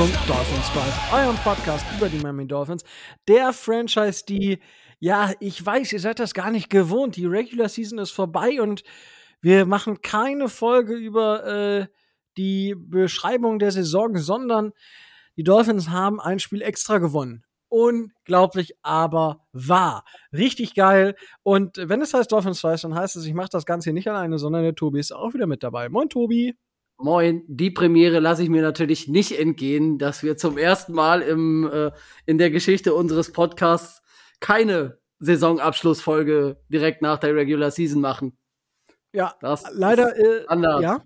zum Dolphins Drive, eurem Podcast über die Miami Dolphins. Der Franchise, die, ja, ich weiß, ihr seid das gar nicht gewohnt. Die Regular Season ist vorbei und wir machen keine Folge über äh, die Beschreibung der Saison, sondern die Dolphins haben ein Spiel extra gewonnen. Unglaublich, aber wahr. Richtig geil. Und wenn es heißt Dolphins Drive, dann heißt es, ich mache das Ganze hier nicht alleine, sondern der Tobi ist auch wieder mit dabei. Moin, Tobi. Moin, die Premiere lasse ich mir natürlich nicht entgehen, dass wir zum ersten Mal im, äh, in der Geschichte unseres Podcasts keine Saisonabschlussfolge direkt nach der Regular Season machen. Ja, Das leider ist äh, anders. Ja,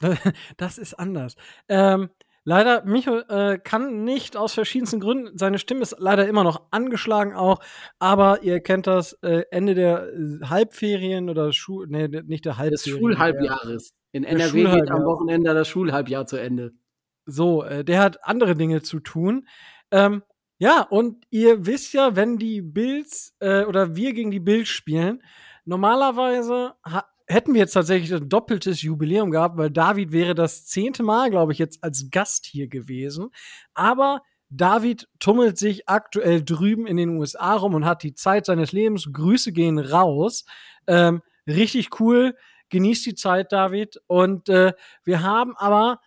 das ist anders. Ähm, leider, Micho äh, kann nicht aus verschiedensten Gründen. Seine Stimme ist leider immer noch angeschlagen auch. Aber ihr kennt das äh, Ende der äh, Halbferien oder Schul, nee, nicht der Des Halbferien. Schulhalbjahres. In des NRW geht am. Wochenende das Schulhalbjahr zu Ende. So, äh, der hat andere Dinge zu tun. Ähm, ja, und ihr wisst ja, wenn die Bills äh, oder wir gegen die Bills spielen, normalerweise hätten wir jetzt tatsächlich ein doppeltes Jubiläum gehabt, weil David wäre das zehnte Mal, glaube ich, jetzt als Gast hier gewesen. Aber David tummelt sich aktuell drüben in den USA rum und hat die Zeit seines Lebens. Grüße gehen raus. Ähm, richtig cool. Genießt die Zeit, David. Und äh, wir haben aber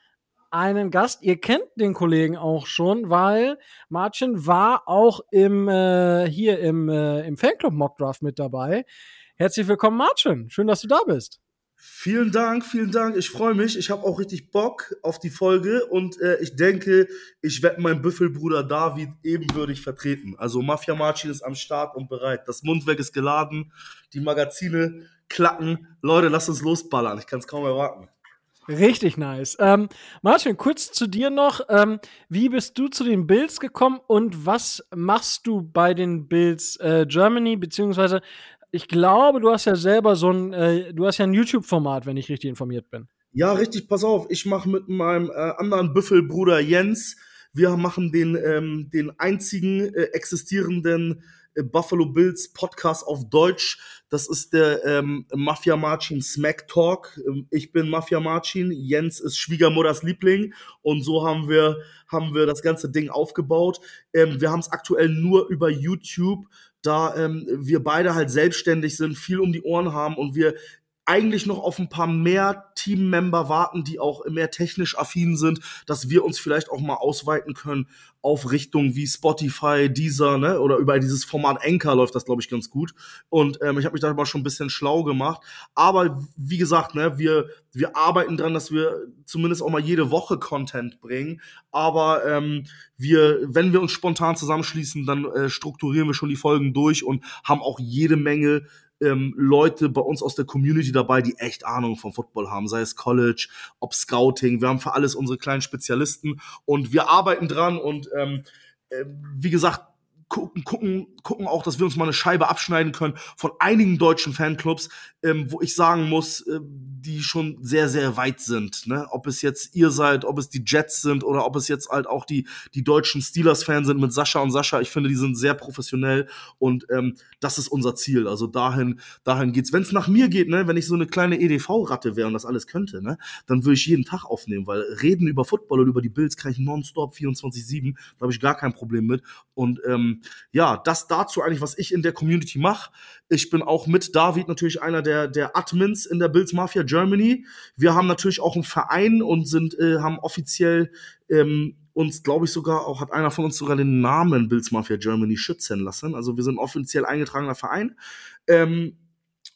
einen Gast. Ihr kennt den Kollegen auch schon, weil Marcin war auch im äh, hier im, äh, im Fanclub Mockdraft mit dabei. Herzlich willkommen, Marcin. Schön, dass du da bist. Vielen Dank, vielen Dank. Ich freue mich. Ich habe auch richtig Bock auf die Folge und äh, ich denke, ich werde meinen Büffelbruder David ebenwürdig vertreten. Also Mafia Marcin ist am Start und bereit. Das Mundwerk ist geladen, die Magazine klacken. Leute, lasst uns losballern. Ich kann es kaum erwarten. Richtig nice. Ähm, Martin, kurz zu dir noch. Ähm, wie bist du zu den Bills gekommen und was machst du bei den Bills äh, Germany? Beziehungsweise, ich glaube, du hast ja selber so ein, äh, du hast ja ein YouTube-Format, wenn ich richtig informiert bin. Ja, richtig, pass auf. Ich mache mit meinem äh, anderen Büffelbruder Jens, wir machen den, ähm, den einzigen äh, existierenden Buffalo Bills Podcast auf Deutsch. Das ist der ähm, Mafia Marcin Smack Talk. Ähm, Ich bin Mafia Marcin, Jens ist Schwiegermutters Liebling und so haben wir, haben wir das ganze Ding aufgebaut. Ähm, wir haben es aktuell nur über YouTube, da ähm, wir beide halt selbstständig sind, viel um die Ohren haben und wir eigentlich noch auf ein paar mehr Teammember warten, die auch mehr technisch affin sind, dass wir uns vielleicht auch mal ausweiten können auf Richtungen wie Spotify, Deezer, ne, oder über dieses Format Anchor läuft das, glaube ich, ganz gut. Und ähm, ich habe mich da mal schon ein bisschen schlau gemacht. Aber wie gesagt, ne, wir, wir arbeiten dran, dass wir zumindest auch mal jede Woche Content bringen. Aber ähm, wir, wenn wir uns spontan zusammenschließen, dann äh, strukturieren wir schon die Folgen durch und haben auch jede Menge ähm, Leute bei uns aus der Community dabei, die echt Ahnung vom Football haben, sei es College, ob Scouting. Wir haben für alles unsere kleinen Spezialisten und wir arbeiten dran und ähm, äh, wie gesagt, gucken, gucken, gucken auch, dass wir uns mal eine Scheibe abschneiden können von einigen deutschen Fanclubs, ähm, wo ich sagen muss, äh, die schon sehr, sehr weit sind. Ne? Ob es jetzt ihr seid, ob es die Jets sind oder ob es jetzt halt auch die, die deutschen Steelers-Fans sind mit Sascha und Sascha. Ich finde, die sind sehr professionell und ähm, das ist unser Ziel. Also dahin, dahin geht's. Wenn es nach mir geht, ne, wenn ich so eine kleine EDV-Ratte wäre und das alles könnte, ne, dann würde ich jeden Tag aufnehmen, weil reden über Football und über die Bills kann ich nonstop 24-7, da habe ich gar kein Problem mit. Und ähm, ja, das dazu eigentlich, was ich in der Community mache. Ich bin auch mit David natürlich einer der, der Admins in der Bills Mafia Germany. Wir haben natürlich auch einen Verein und sind, äh, haben offiziell ähm, uns, glaube ich, sogar auch, hat einer von uns sogar den Namen Bills Mafia Germany schützen lassen. Also wir sind offiziell eingetragener Verein. Ähm,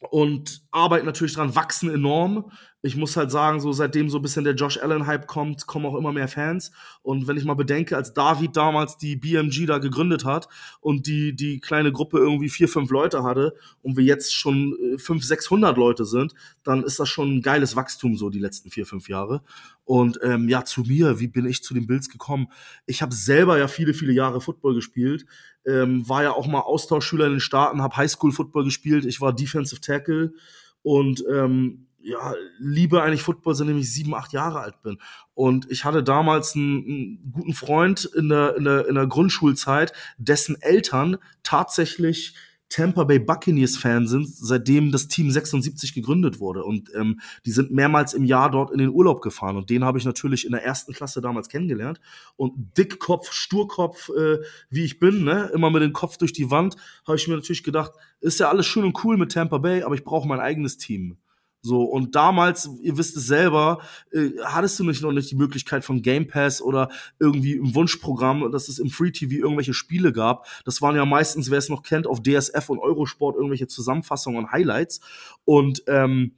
und arbeiten natürlich dran, wachsen enorm. Ich muss halt sagen, so seitdem so ein bisschen der Josh Allen-Hype kommt, kommen auch immer mehr Fans. Und wenn ich mal bedenke, als David damals die BMG da gegründet hat und die, die kleine Gruppe irgendwie vier, fünf Leute hatte und wir jetzt schon äh, fünf, 600 Leute sind, dann ist das schon ein geiles Wachstum so die letzten vier, fünf Jahre. Und ähm, ja, zu mir, wie bin ich zu den Bills gekommen? Ich habe selber ja viele, viele Jahre Football gespielt, ähm, war ja auch mal Austauschschüler in den Staaten, habe Highschool-Football gespielt, ich war Defensive Tackle und ähm, ja, liebe eigentlich Football, seitdem ich sieben, acht Jahre alt bin. Und ich hatte damals einen, einen guten Freund in der, in, der, in der Grundschulzeit, dessen Eltern tatsächlich Tampa Bay Buccaneers Fan sind, seitdem das Team 76 gegründet wurde. Und ähm, die sind mehrmals im Jahr dort in den Urlaub gefahren. Und den habe ich natürlich in der ersten Klasse damals kennengelernt. Und Dickkopf, Sturkopf, äh, wie ich bin, ne, immer mit dem Kopf durch die Wand, habe ich mir natürlich gedacht, ist ja alles schön und cool mit Tampa Bay, aber ich brauche mein eigenes Team. So, und damals, ihr wisst es selber, äh, hattest du nicht noch nicht die Möglichkeit von Game Pass oder irgendwie im Wunschprogramm, dass es im Free TV irgendwelche Spiele gab. Das waren ja meistens, wer es noch kennt, auf DSF und Eurosport irgendwelche Zusammenfassungen und Highlights. Und ähm,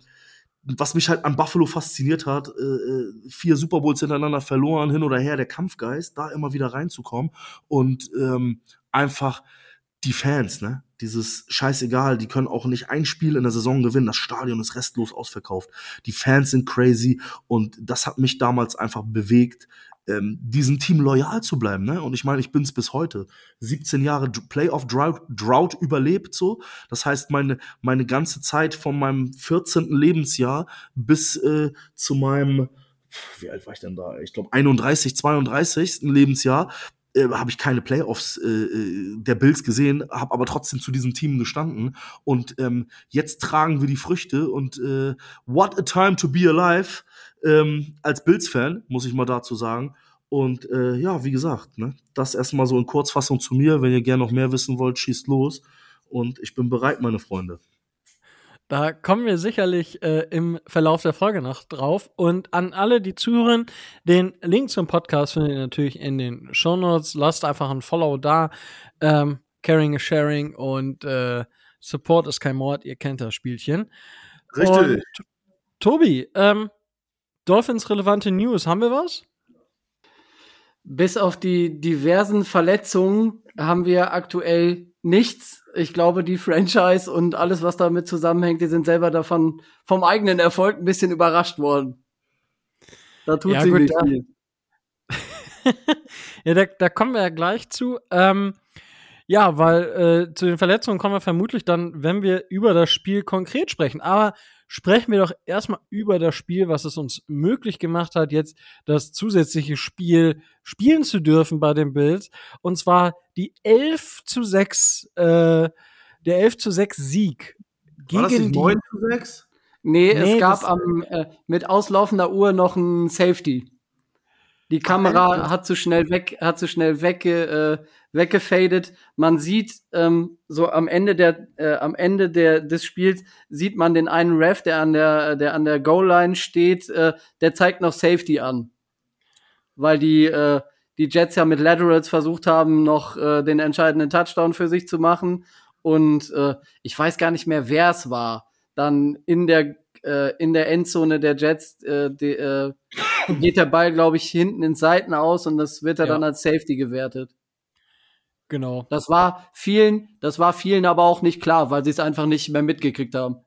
was mich halt an Buffalo fasziniert hat, äh, äh, vier Super Bowls hintereinander verloren, hin oder her, der Kampfgeist, da immer wieder reinzukommen und ähm, einfach die Fans, ne? Dieses scheißegal, die können auch nicht ein Spiel in der Saison gewinnen. Das Stadion ist restlos ausverkauft. Die Fans sind crazy und das hat mich damals einfach bewegt, ähm, diesem Team loyal zu bleiben. Ne? Und ich meine, ich bin es bis heute. 17 Jahre Playoff Drought, Drought überlebt so. Das heißt, meine, meine ganze Zeit von meinem 14. Lebensjahr bis äh, zu meinem, wie alt war ich denn da? Ich glaube 31, 32. Lebensjahr äh, habe ich keine Playoffs äh, äh, der Bills gesehen, habe aber trotzdem zu diesem Team gestanden. Und ähm, jetzt tragen wir die Früchte und äh, what a time to be alive ähm, als Bills-Fan, muss ich mal dazu sagen. Und äh, ja, wie gesagt, ne, das erstmal so in Kurzfassung zu mir. Wenn ihr gerne noch mehr wissen wollt, schießt los. Und ich bin bereit, meine Freunde. Da kommen wir sicherlich äh, im Verlauf der Folge noch drauf. Und an alle, die zuhören, den Link zum Podcast findet ihr natürlich in den Show Notes. Lasst einfach ein Follow da. Ähm, Caring is Sharing und äh, Support ist kein Mord. Ihr kennt das Spielchen. Richtig. Und, Tobi, ähm, Dolphins-relevante News, haben wir was? Bis auf die diversen Verletzungen haben wir aktuell nichts. Ich glaube, die Franchise und alles, was damit zusammenhängt, die sind selber davon vom eigenen Erfolg ein bisschen überrascht worden. Da tut Ja, sich gut, nicht ja. viel. ja, da, da kommen wir ja gleich zu. Ähm, ja, weil äh, zu den Verletzungen kommen wir vermutlich dann, wenn wir über das Spiel konkret sprechen. Aber sprechen wir doch erstmal über das Spiel, was es uns möglich gemacht hat, jetzt das zusätzliche Spiel spielen zu dürfen bei den Bills. Und zwar die 11 zu 6, äh, der 11 zu 6 Sieg War das gegen nicht die 9 zu 6? Nee, Nee, es gab am, äh, mit auslaufender Uhr noch ein Safety. Die Kamera hat zu schnell weg, hat zu schnell wegge, äh, weggefadet. Man sieht ähm, so am Ende der, äh, am Ende der des Spiels sieht man den einen Ref, der an der, der an der Goal Line steht, äh, der zeigt noch Safety an, weil die äh, die Jets ja mit Laterals versucht haben, noch äh, den entscheidenden Touchdown für sich zu machen. Und äh, ich weiß gar nicht mehr, wer es war. Dann in der äh, in der Endzone der Jets äh, die, äh, geht der Ball, glaube ich, hinten ins Seiten aus und das wird er Ja. dann als Safety gewertet. Genau. Das war vielen, das war vielen aber auch nicht klar, weil sie es einfach nicht mehr mitgekriegt haben.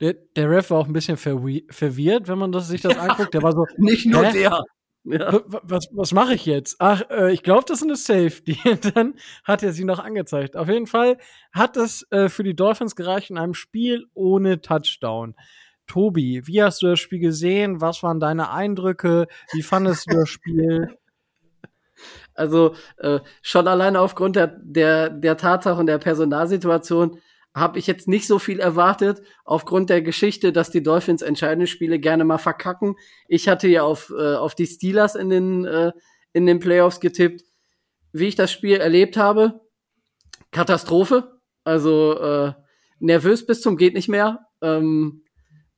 Der, der Ref war auch ein bisschen verwi verwirrt, wenn man das, sich das anguckt. Der war so, Nicht nur Hä? der. Ja. Was, was mache ich jetzt? Ach, äh, ich glaube, das ist eine Safety. Dann hat er sie noch angezeigt. Auf jeden Fall hat es äh, für die Dolphins gereicht in einem Spiel ohne Touchdown. Tobi, wie hast du das Spiel gesehen? Was waren deine Eindrücke? Wie fandest du das Spiel? Also äh, schon alleine aufgrund der, der, der Tatsache und der Personalsituation habe ich jetzt nicht so viel erwartet, aufgrund der Geschichte, dass die Dolphins entscheidende Spiele gerne mal verkacken. Ich hatte ja auf, äh, auf die Steelers in den, äh, in den Playoffs getippt. Wie ich das Spiel erlebt habe, Katastrophe. Also äh, nervös bis zum geht nicht mehr. Ähm,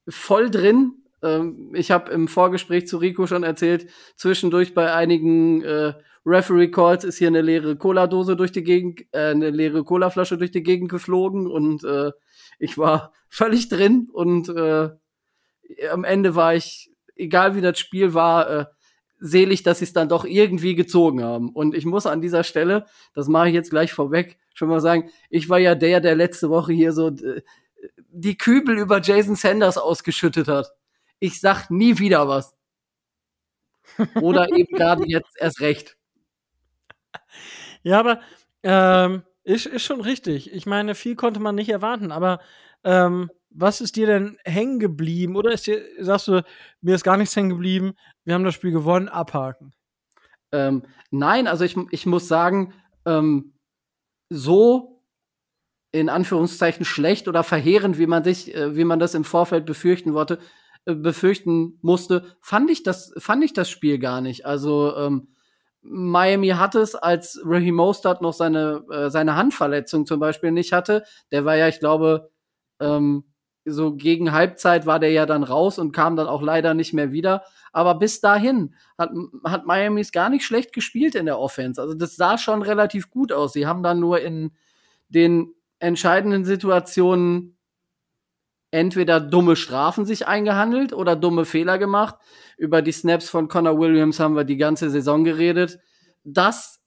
voll drin. Ähm, ich habe im Vorgespräch zu Rico schon erzählt, zwischendurch bei einigen äh, Referee Calls ist hier eine leere Cola-Dose durch die Gegend, äh, eine leere Colaflasche durch die Gegend geflogen und äh, ich war völlig drin und äh, am Ende war ich, egal wie das Spiel war, äh, selig, dass sie es dann doch irgendwie gezogen haben. Und ich muss an dieser Stelle, das mache ich jetzt gleich vorweg, schon mal sagen, ich war ja der, der letzte Woche hier so äh, die Kübel über Jason Sanders ausgeschüttet hat. Ich sag nie wieder was. Oder eben gerade jetzt erst recht. Ja, aber ähm, ist, ist schon richtig. Ich meine, viel konnte man nicht erwarten, aber ähm, was ist dir denn hängen geblieben? Oder ist dir, sagst du, mir ist gar nichts hängen geblieben, wir haben das Spiel gewonnen, abhaken? Ähm, nein, also ich, ich muss sagen, ähm, so in Anführungszeichen schlecht oder verheerend, wie man sich, äh, wie man das im Vorfeld befürchten wollte, äh, befürchten musste, fand ich das, fand ich das Spiel gar nicht. Also ähm, Miami hatte es, als Raheem Mostert noch seine, äh, seine Handverletzung zum Beispiel nicht hatte. Der war ja, ich glaube, ähm, so gegen Halbzeit war der ja dann raus und kam dann auch leider nicht mehr wieder. Aber bis dahin hat, hat Miami es gar nicht schlecht gespielt in der Offense. Also das sah schon relativ gut aus. Sie haben dann nur in den entscheidenden Situationen entweder dumme Strafen sich eingehandelt oder dumme Fehler gemacht. Über die Snaps von Connor Williams haben wir die ganze Saison geredet. Dass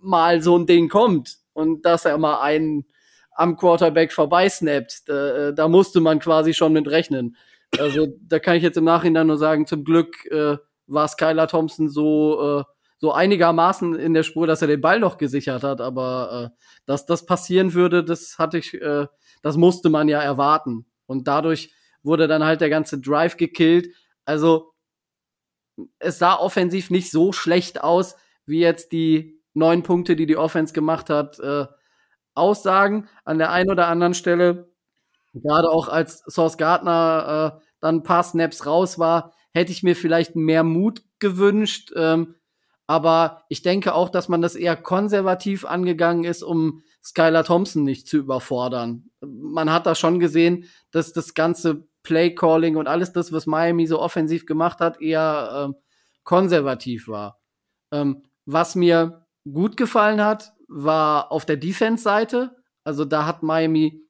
mal so ein Ding kommt und dass er mal einen am Quarterback vorbeisnappt, da, da musste man quasi schon mit rechnen. Also da kann ich jetzt im Nachhinein nur sagen, zum Glück äh, war Skylar Thompson so, äh, so einigermaßen in der Spur, dass er den Ball noch gesichert hat, aber äh, dass das passieren würde, das hatte ich, äh, das musste man ja erwarten. Und dadurch wurde dann halt der ganze Drive gekillt. Also es sah offensiv nicht so schlecht aus, wie jetzt die neun Punkte, die die Offense gemacht hat, äh, aussagen. An der einen oder anderen Stelle, gerade auch als Source Gardner äh, dann ein paar Snaps raus war, hätte ich mir vielleicht mehr Mut gewünscht. Ähm, aber ich denke auch, dass man das eher konservativ angegangen ist, um Skylar Thompson nicht zu überfordern. Man hat da schon gesehen, dass das ganze Play Calling und alles das, was Miami so offensiv gemacht hat, eher äh, konservativ war. Ähm, was mir gut gefallen hat, war auf der Defense-Seite. Also da hat Miami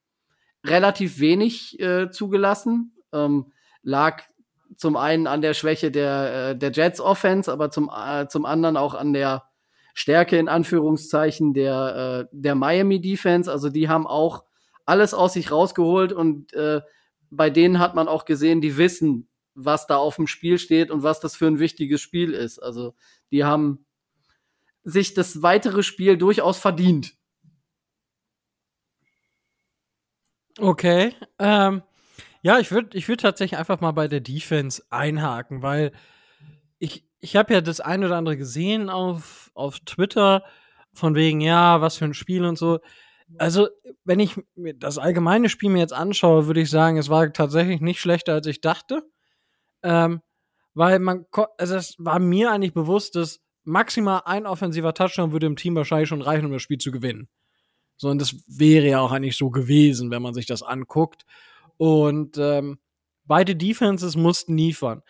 relativ wenig äh, zugelassen. Ähm, lag zum einen an der Schwäche der, äh, der Jets Offense, aber zum, äh, zum anderen auch an der Stärke in Anführungszeichen der, äh, der Miami Defense. Also die haben auch alles aus sich rausgeholt und äh, bei denen hat man auch gesehen, die wissen, was da auf dem Spiel steht und was das für ein wichtiges Spiel ist. Also die haben sich das weitere Spiel durchaus verdient. Okay. Ähm, ja, ich würde ich würd tatsächlich einfach mal bei der Defense einhaken, weil ich, ich habe ja das ein oder andere gesehen auf, auf Twitter, von wegen, ja, was für ein Spiel und so. Also, wenn ich mir das allgemeine Spiel mir jetzt anschaue, würde ich sagen, es war tatsächlich nicht schlechter, als ich dachte. Ähm, weil man, also es war mir eigentlich bewusst, dass maximal ein offensiver Touchdown würde im Team wahrscheinlich schon reichen, um das Spiel zu gewinnen. So, und das wäre ja auch eigentlich so gewesen, wenn man sich das anguckt. Und ähm, beide Defenses mussten liefern.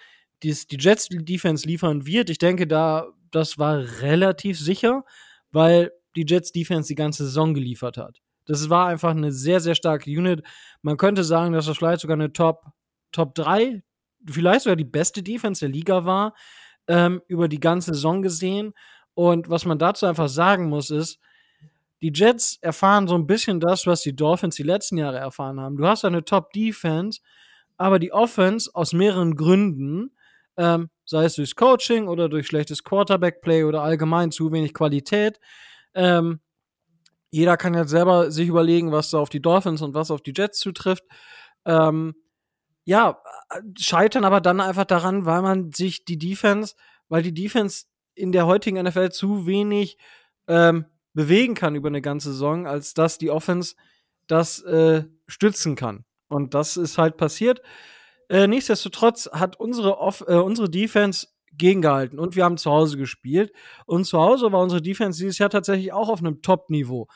Dies, die Jets Defense liefern wird. Ich denke, da das war relativ sicher, weil die Jets Defense die ganze Saison geliefert hat. Das war einfach eine sehr, sehr starke Unit. Man könnte sagen, dass das vielleicht sogar eine Top, Top 3, vielleicht sogar die beste Defense der Liga war, ähm, über die ganze Saison gesehen. Und was man dazu einfach sagen muss, ist, die Jets erfahren so ein bisschen das, was die Dolphins die letzten Jahre erfahren haben. Du hast eine Top-Defense, aber die Offense aus mehreren Gründen, ähm, sei es durchs Coaching oder durch schlechtes Quarterback-Play oder allgemein zu wenig Qualität, ähm, jeder kann jetzt selber sich überlegen, was da auf die Dolphins und was auf die Jets zutrifft. Ähm, ja, scheitern aber dann einfach daran, weil man sich die Defense, weil die Defense in der heutigen NFL zu wenig ähm, bewegen kann über eine ganze Saison, als dass die Offense das äh, stützen kann. Und das ist halt passiert. Äh, nichtsdestotrotz hat unsere, Off äh, unsere Defense gegengehalten und wir haben zu Hause gespielt. Und zu Hause war unsere Defense dieses Jahr tatsächlich auch auf einem Top-Niveau.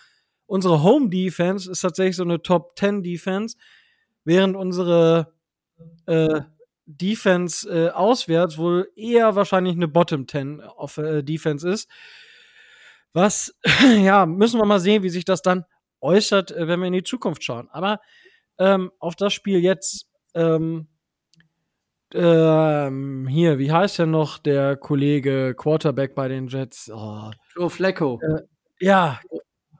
Unsere Home Defense ist tatsächlich so eine Top 10 Defense, während unsere äh, Defense äh, auswärts wohl eher wahrscheinlich eine Bottom 10 auf, äh, Defense ist. Was, ja, müssen wir mal sehen, wie sich das dann äußert, äh, wenn wir in die Zukunft schauen. Aber ähm, auf das Spiel jetzt, ähm, ähm, hier, wie heißt denn noch der Kollege Quarterback bei den Jets? Oh. Joe Flecko. Äh, ja,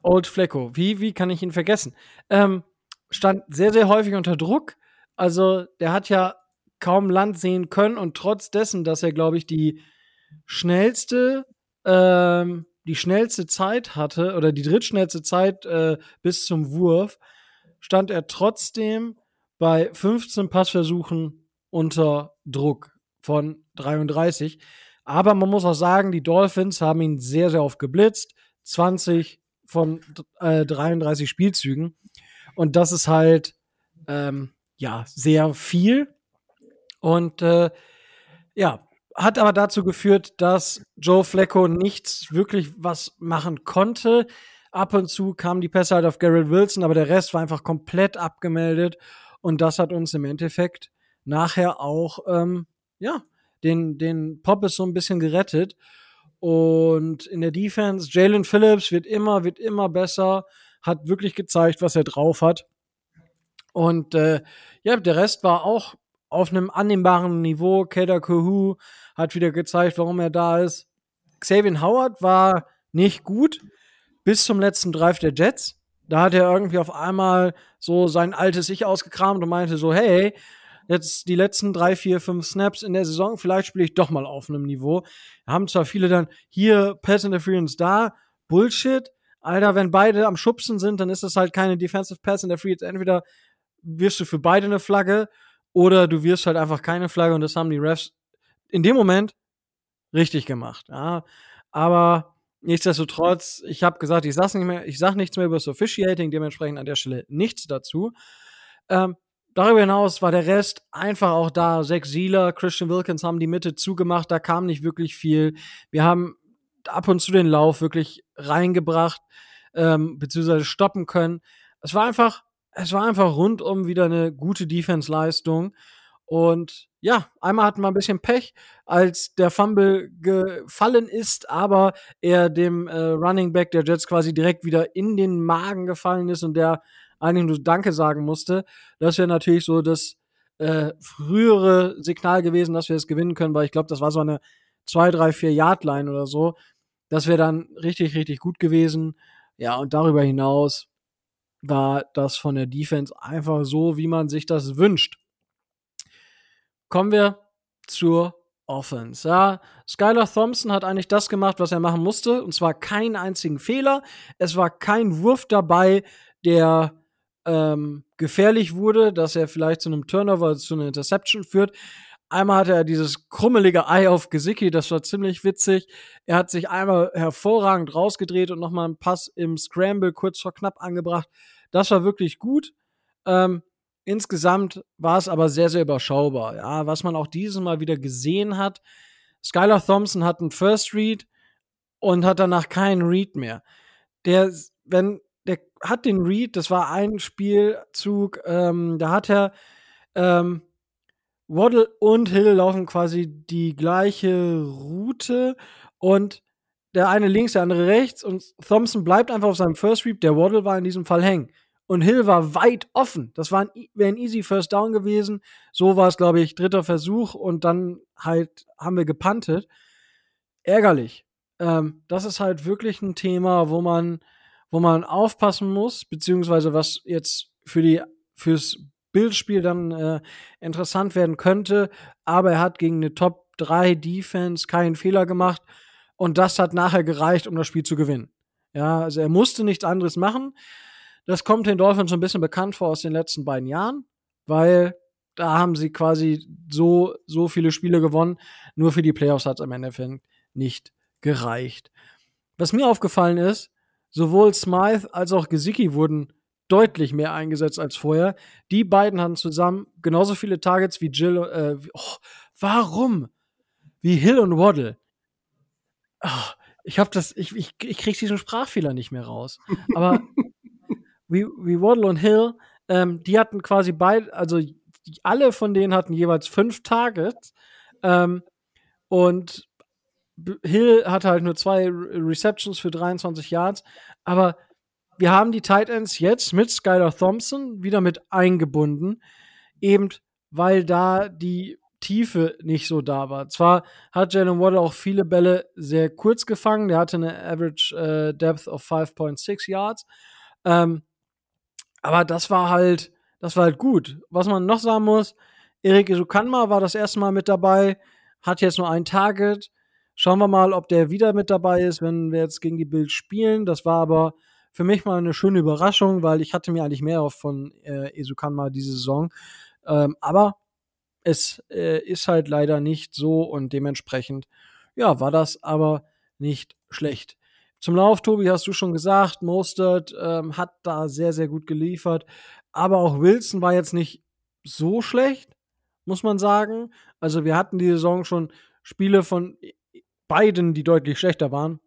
Old Flecko. Wie, wie kann ich ihn vergessen? Ähm, stand sehr, sehr häufig unter Druck. Also, der hat ja kaum Land sehen können und trotz dessen, dass er, glaube ich, die schnellste ähm, die schnellste Zeit hatte oder die drittschnellste Zeit äh, bis zum Wurf, stand er trotzdem bei 15 Passversuchen unter Druck von 33. Aber man muss auch sagen, die Dolphins haben ihn sehr, sehr oft geblitzt. 20 von äh, 33 Spielzügen. Und das ist halt, ähm, ja, sehr viel. Und äh, ja, hat aber dazu geführt, dass Joe Flacco nichts wirklich was machen konnte. Ab und zu kamen die Pässe halt auf Garrett Wilson, aber der Rest war einfach komplett abgemeldet. Und das hat uns im Endeffekt nachher auch, ähm, ja, den, den Poppes so ein bisschen gerettet. Und in der Defense, Jalen Phillips wird immer, wird immer besser, hat wirklich gezeigt, was er drauf hat. Und äh, ja, der Rest war auch auf einem annehmbaren Niveau. Kader Kuhu hat wieder gezeigt, warum er da ist. Xavier Howard war nicht gut bis zum letzten Drive der Jets. Da hat er irgendwie auf einmal so sein altes Ich ausgekramt und meinte so, hey, jetzt die letzten drei, vier, fünf Snaps in der Saison, vielleicht spiele ich doch mal auf einem Niveau. Haben zwar viele dann hier Pass Interference da, Bullshit. Alter, wenn beide am Schubsen sind, dann ist das halt keine Defensive Pass Interference. Entweder wirst du für beide eine Flagge oder du wirst halt einfach keine Flagge und das haben die Refs in dem Moment richtig gemacht. Ja. Aber nichtsdestotrotz, ich habe gesagt, ich sag nicht sag nichts mehr über das Officiating, dementsprechend an der Stelle nichts dazu. Ähm, darüber hinaus war der Rest einfach auch da. Zach Sieler, Christian Wilkins haben die Mitte zugemacht, da kam nicht wirklich viel. Wir haben ab und zu den Lauf wirklich reingebracht, ähm, beziehungsweise stoppen können. Es war einfach es war einfach rundum wieder eine gute Defense-Leistung. Und ja, einmal hatten wir ein bisschen Pech, als der Fumble gefallen ist, aber er dem äh, Running Back der Jets quasi direkt wieder in den Magen gefallen ist und der eigentlich nur Danke sagen musste. Das wäre natürlich so das äh, frühere Signal gewesen, dass wir es gewinnen können, weil ich glaube, das war so eine 2, 3, 4 Yard Line oder so. Das wäre dann richtig, richtig gut gewesen. Ja, und darüber hinaus war das von der Defense einfach so, wie man sich das wünscht. Kommen wir zur Offense. Ja, Skylar Thompson hat eigentlich das gemacht, was er machen musste, und zwar keinen einzigen Fehler. Es war kein Wurf dabei, der ähm, gefährlich wurde, dass er vielleicht zu einem Turnover, zu einer Interception führt. Einmal hatte er dieses krummelige Ei auf Gesicki, das war ziemlich witzig. Er hat sich einmal hervorragend rausgedreht und nochmal einen Pass im Scramble kurz vor knapp angebracht. Das war wirklich gut. Ähm, insgesamt war es aber sehr, sehr überschaubar. Ja, was man auch dieses Mal wieder gesehen hat, Skylar Thompson hat einen First Read und hat danach keinen Read mehr. Der, wenn, der hat den Read, das war ein Spielzug, ähm, da hat er ähm, Waddle und Hill laufen quasi die gleiche Route und der eine links, der andere rechts und Thompson bleibt einfach auf seinem First Read. Der Waddle war in diesem Fall hängen und Hill war weit offen. Das wäre ein easy First Down gewesen. So war es, glaube ich, dritter Versuch und dann halt haben wir gepantet. Ärgerlich. Ähm, das ist halt wirklich ein Thema, wo man, wo man aufpassen muss, beziehungsweise was jetzt für die, fürs Bildspiel dann äh, interessant werden könnte. Aber er hat gegen eine Top 3 Defense keinen Fehler gemacht und das hat nachher gereicht, um das Spiel zu gewinnen. Ja, also er musste nichts anderes machen. Das kommt den Dolphins so ein bisschen bekannt vor aus den letzten beiden Jahren, weil da haben sie quasi so, so viele Spiele gewonnen. Nur für die Playoffs hat es am Endeffekt nicht gereicht. Was mir aufgefallen ist, sowohl Smythe als auch Gesicki wurden deutlich mehr eingesetzt als vorher. Die beiden hatten zusammen genauso viele Targets wie Jill. Äh, oh, warum? Wie Hill und Waddle. Oh, ich hab das, ich, ich, ich krieg diesen Sprachfehler nicht mehr raus. Aber wie, wie Waddle und Hill, ähm, die hatten quasi beide, also alle von denen hatten jeweils fünf Targets. Ähm, und Hill hatte halt nur zwei Receptions für 23 Yards. Aber wir haben die Tight Ends jetzt mit Skylar Thompson wieder mit eingebunden. Eben weil da die Tiefe nicht so da war. Zwar hat Jalen Waddle auch viele Bälle sehr kurz gefangen. Der hatte eine Average äh, Depth of 5.6 Yards. Ähm, aber das war halt, das war halt gut. Was man noch sagen muss, Erik Isukanma war das erste Mal mit dabei, hat jetzt nur ein Target. Schauen wir mal, ob der wieder mit dabei ist, wenn wir jetzt gegen die Bild spielen. Das war aber für mich mal eine schöne Überraschung, weil ich hatte mir eigentlich mehr auf von äh, Esukanma diese Saison. Ähm, aber es äh, ist halt leider nicht so und dementsprechend, ja, war das aber nicht schlecht. Zum Lauf, Tobi, hast du schon gesagt, Mostert ähm, hat da sehr, sehr gut geliefert. Aber auch Wilson war jetzt nicht so schlecht, muss man sagen. Also wir hatten die Saison schon Spiele von beiden, die deutlich schlechter waren.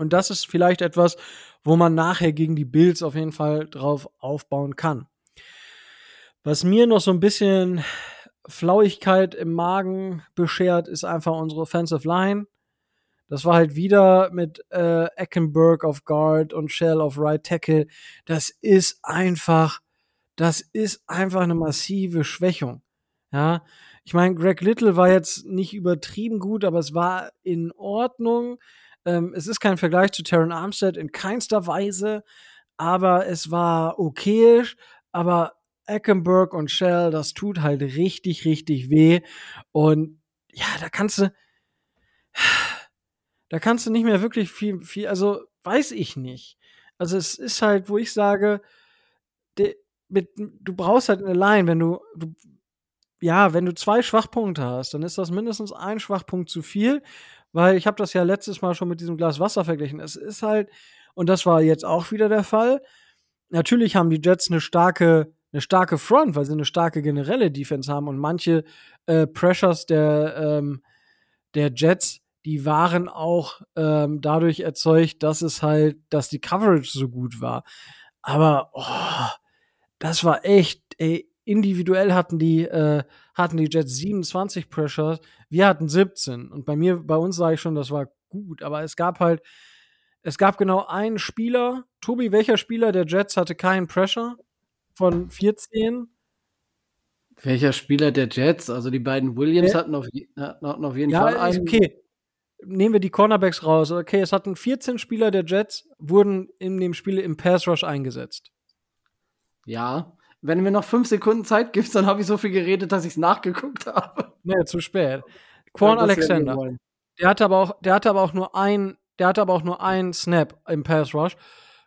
Und das ist vielleicht etwas, wo man nachher gegen die Bills auf jeden Fall drauf aufbauen kann. Was mir noch so ein bisschen Flauigkeit im Magen beschert, ist einfach unsere Offensive Line. Das war halt wieder mit äh, Eckenberg auf Guard und Shell auf Right Tackle. Das ist einfach, das ist einfach eine massive Schwächung. Ja, ich meine, Greg Little war jetzt nicht übertrieben gut, aber es war in Ordnung. Ähm, es ist kein Vergleich zu Terran Armstead in keinster Weise, aber es war okayisch. Aber Eckenberg und Shell, das tut halt richtig, richtig weh. Und ja, da kannst du, da kannst du nicht mehr wirklich viel, viel, also weiß ich nicht. Also es ist halt, wo ich sage, de, mit, du brauchst halt eine Line, wenn du, du, ja, wenn du zwei Schwachpunkte hast, dann ist das mindestens ein Schwachpunkt zu viel, weil ich habe das ja letztes Mal schon mit diesem Glas Wasser verglichen. Es ist halt, und das war jetzt auch wieder der Fall. Natürlich haben die Jets eine starke, eine starke Front, weil sie eine starke generelle Defense haben und manche äh, Pressures der, ähm, der Jets die waren auch ähm, dadurch erzeugt, dass es halt, dass die Coverage so gut war. Aber oh, das war echt, ey, individuell hatten die, äh, hatten die Jets 27 Pressures, wir hatten 17. Und bei mir, bei uns sage ich schon, das war gut. Aber es gab halt, es gab genau einen Spieler. Tobi, welcher Spieler der Jets hatte keinen Pressure von 14? Welcher Spieler der Jets? Also die beiden Williams hatten auf, hatten auf jeden ja, Fall einen. Okay, nehmen wir die Cornerbacks raus. Okay, es hatten 14 Spieler der Jets, wurden in dem Spiel im Pass Rush eingesetzt. Ja, wenn mir noch fünf Sekunden Zeit gibt, dann habe ich so viel geredet, dass ich es nachgeguckt habe. Nee, zu spät. Quan ja, Alexander. Der hatte aber auch, der hatte aber auch nur ein, der hatte aber auch nur ein Snap im Pass Rush.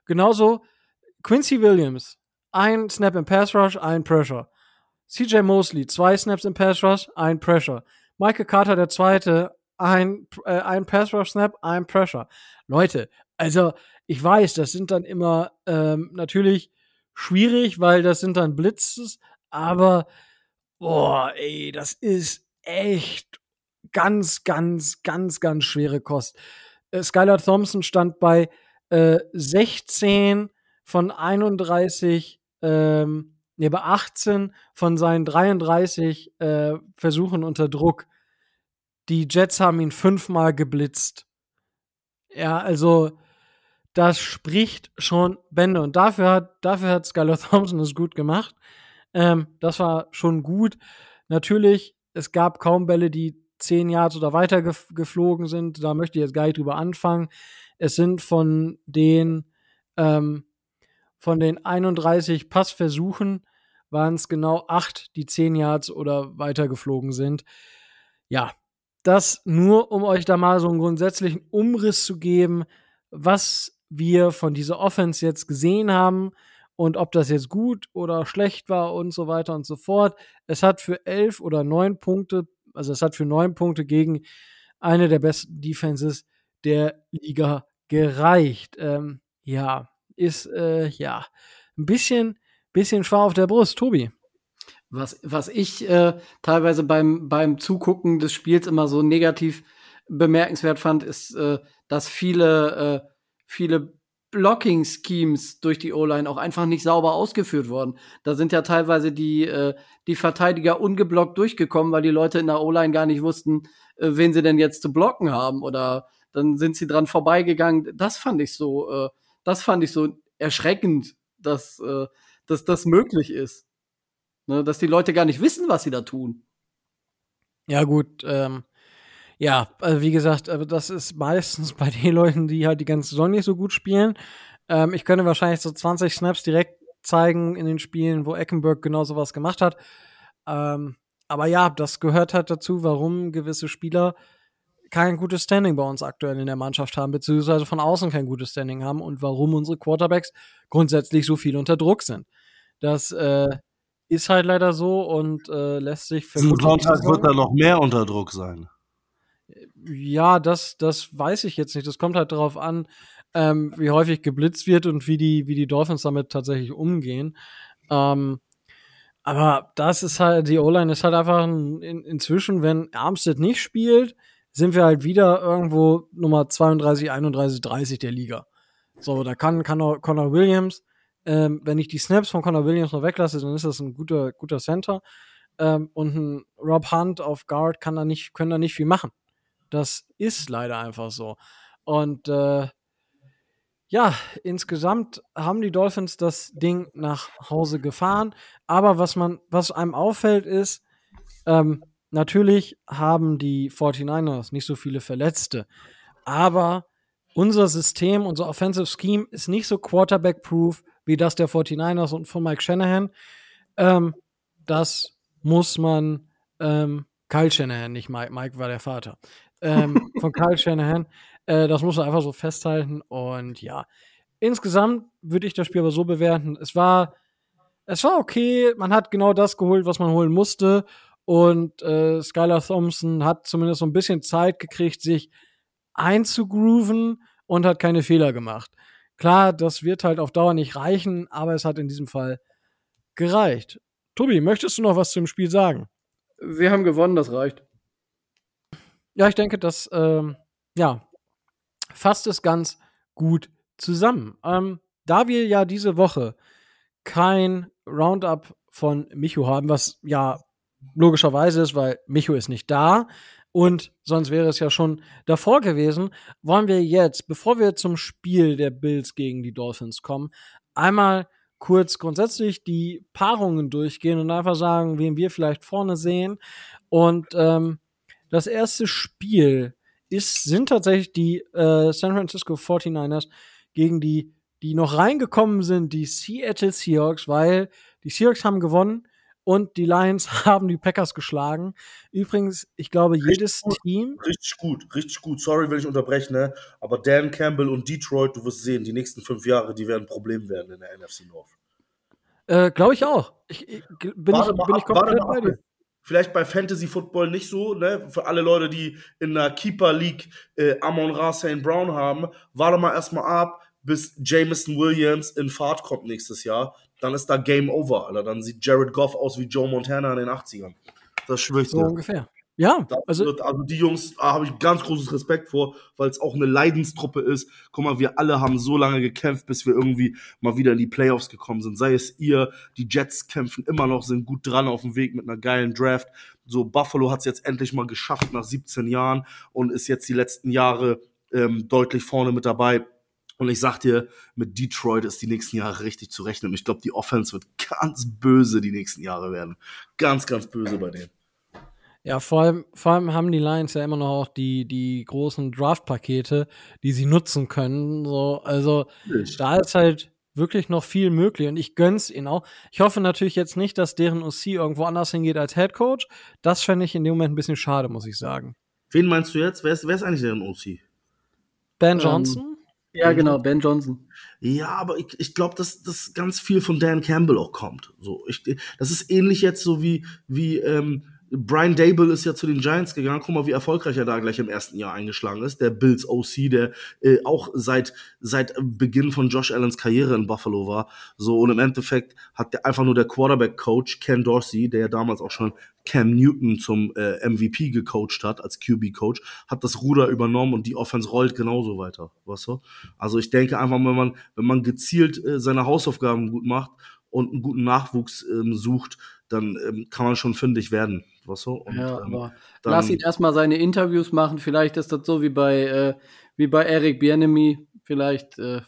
Genauso Quincy Williams, ein Snap im Pass Rush, ein Pressure. CJ Mosley, zwei Snaps im Pass Rush, ein Pressure. Michael Carter, der zweite, ein, äh, ein Pass Rush Snap, ein Pressure. Leute, also ich weiß, das sind dann immer ähm, natürlich schwierig, weil das sind dann Blitzes, aber boah, ey, das ist echt ganz, ganz, ganz, ganz schwere Kost. Äh, Skylar Thompson stand bei äh, 16 von 31, ähm, nee, bei 18 von seinen 33 äh, Versuchen unter Druck die Jets haben ihn fünfmal geblitzt. Ja, also das spricht schon Bände. Und dafür hat, dafür hat Skylar Thompson es gut gemacht. Ähm, das war schon gut. Natürlich, es gab kaum Bälle, die zehn Yards oder weiter gef geflogen sind. Da möchte ich jetzt gar nicht drüber anfangen. Es sind von den, ähm, von den 31 Passversuchen waren es genau acht, die zehn Yards oder weiter geflogen sind. Ja, das nur, um euch da mal so einen grundsätzlichen Umriss zu geben, was wir von dieser Offense jetzt gesehen haben und ob das jetzt gut oder schlecht war und so weiter und so fort. Es hat für elf oder neun Punkte, also es hat für neun Punkte gegen eine der besten Defenses der Liga gereicht. Ähm, ja, ist äh, ja ein bisschen, bisschen schwer auf der Brust, Tobi. Was, was ich äh, teilweise beim, beim Zugucken des Spiels immer so negativ bemerkenswert fand, ist, äh, dass viele, äh, viele Blocking-Schemes durch die O-Line auch einfach nicht sauber ausgeführt wurden. Da sind ja teilweise die, äh, die Verteidiger ungeblockt durchgekommen, weil die Leute in der O-Line gar nicht wussten, äh, wen sie denn jetzt zu blocken haben. Oder dann sind sie dran vorbeigegangen. Das fand ich so, äh, das fand ich so erschreckend, dass, äh, dass das möglich ist. Ne, dass die Leute gar nicht wissen, was sie da tun. Ja, gut, ähm, ja, also wie gesagt, also das ist meistens bei den Leuten, die halt die ganze Saison nicht so gut spielen. Ähm, ich könnte wahrscheinlich so 20 Snaps direkt zeigen in den Spielen, wo Eckenberg genau sowas gemacht hat. Ähm, aber ja, das gehört halt dazu, warum gewisse Spieler kein gutes Standing bei uns aktuell in der Mannschaft haben, beziehungsweise von außen kein gutes Standing haben und warum unsere Quarterbacks grundsätzlich so viel unter Druck sind. Das äh, ist halt leider so und äh, lässt sich vermutlich. Sonntag wird er noch mehr unter Druck sein. Ja, das, das weiß ich jetzt nicht. Das kommt halt darauf an, ähm, wie häufig geblitzt wird und wie die, wie die Dolphins damit tatsächlich umgehen. Ähm, aber das ist halt, die O-Line ist halt einfach ein, in, inzwischen, wenn Armstead nicht spielt, sind wir halt wieder irgendwo Nummer 32, 31, 30 der Liga. So, da kann, kann auch Connor Williams, ähm, wenn ich die Snaps von Connor Williams noch weglasse, dann ist das ein guter, guter Center. Ähm, und ein Rob Hunt auf Guard kann da nicht, können da nicht viel machen. Das ist leider einfach so. Und äh, ja, insgesamt haben die Dolphins das Ding nach Hause gefahren. Aber was man, was einem auffällt, ist, ähm, natürlich haben die 49ers nicht so viele Verletzte. Aber unser System, unser Offensive Scheme ist nicht so Quarterback-proof wie das der 49ers und von Mike Shanahan. Ähm, das muss man ähm, Kyle Shanahan, nicht Mike, Mike war der Vater. Ähm, von Kyle Shanahan. Äh, das muss man einfach so festhalten. Und ja, insgesamt würde ich das Spiel aber so bewerten. Es war, es war okay. Man hat genau das geholt, was man holen musste. Und äh, Skylar Thompson hat zumindest so ein bisschen Zeit gekriegt, sich einzugrooven und hat keine Fehler gemacht. Klar, das wird halt auf Dauer nicht reichen, aber es hat in diesem Fall gereicht. Tobi, möchtest du noch was zum Spiel sagen? Wir haben gewonnen, das reicht. Ja, ich denke, das ähm, ja, fasst es ganz gut zusammen. Ähm, da wir ja diese Woche kein Roundup von Micho haben, was ja logischerweise ist, weil Micho ist nicht da und sonst wäre es ja schon davor gewesen, wollen wir jetzt, bevor wir zum Spiel der Bills gegen die Dolphins kommen, einmal kurz grundsätzlich die Paarungen durchgehen und einfach sagen, wen wir vielleicht vorne sehen. Und ähm, das erste Spiel ist, sind tatsächlich die äh, San Francisco 49ers gegen die, die noch reingekommen sind, die Seattle Seahawks, weil die Seahawks haben gewonnen und die Lions haben die Packers geschlagen. Übrigens, ich glaube, jedes gut. Team. Richtig gut, richtig gut. Sorry, wenn ich unterbreche, ne? Aber Dan Campbell und Detroit, du wirst sehen, die nächsten fünf Jahre, die werden ein Problem werden in der NFC North. Äh, glaube ich auch. Ich, ich, bin Warte ich, mal bin ab, ich komplett warte mal bei dir. Vielleicht bei Fantasy Football nicht so, ne? Für alle Leute, die in der Keeper League äh, Amon Ra St. Brown haben, warte mal erstmal ab, bis Jameson Williams in Fahrt kommt nächstes Jahr. Dann ist da Game Over, Alter. Dann sieht Jared Goff aus wie Joe Montana in den 80ern. Das schwöre ich So dir. ungefähr. Ja, also wird, also die Jungs, habe ich ganz großes Respekt vor, weil es auch eine Leidenstruppe ist. Guck mal, wir alle haben so lange gekämpft, bis wir irgendwie mal wieder in die Playoffs gekommen sind. Sei es ihr, die Jets kämpfen immer noch, sind gut dran auf dem Weg mit einer geilen Draft. So, Buffalo hat es jetzt endlich mal geschafft nach 17 Jahren und ist jetzt die letzten Jahre ähm, deutlich vorne mit dabei. Und ich sag dir, mit Detroit ist die nächsten Jahre richtig zu rechnen. Und ich glaube, die Offense wird ganz böse die nächsten Jahre werden. Ganz, ganz böse bei denen. Ja, vor allem, vor allem haben die Lions ja immer noch auch die, die großen Draft-Pakete, die sie nutzen können. So, also da ist halt wirklich noch viel möglich und ich gönn's ihnen auch. Ich hoffe natürlich jetzt nicht, dass deren OC irgendwo anders hingeht als Head Coach. Das fände ich in dem Moment ein bisschen schade, muss ich sagen. Wen meinst du jetzt? Wer ist, wer ist eigentlich deren OC? Ben Ähm, Johnson? Ja, genau, Ben Johnson. Ja, aber ich, ich glaube, dass das ganz viel von Dan Campbell auch kommt. So, ich, das ist ähnlich jetzt so wie, wie ähm, Brian Dable ist ja zu den Giants gegangen. Guck mal, wie erfolgreich er da gleich im ersten Jahr eingeschlagen ist. Der Bills OC, der äh, auch seit, seit Beginn von Josh Allens Karriere in Buffalo war. So, und im Endeffekt hat der einfach nur der Quarterback-Coach Ken Dorsey, der ja damals auch schon Cam Newton zum äh, MVP gecoacht hat, als QB-Coach, hat das Ruder übernommen und die Offense rollt genauso weiter. Weißt du? Also ich denke einfach, wenn man, wenn man gezielt äh, seine Hausaufgaben gut macht und einen guten Nachwuchs ähm, sucht, dann ähm, kann man schon fündig werden. Weißt du? Und, ja, ähm, aber dann- lass ihn erstmal seine Interviews machen. Vielleicht ist das so wie bei, äh, wie bei Eric Bienemy. Vielleicht äh,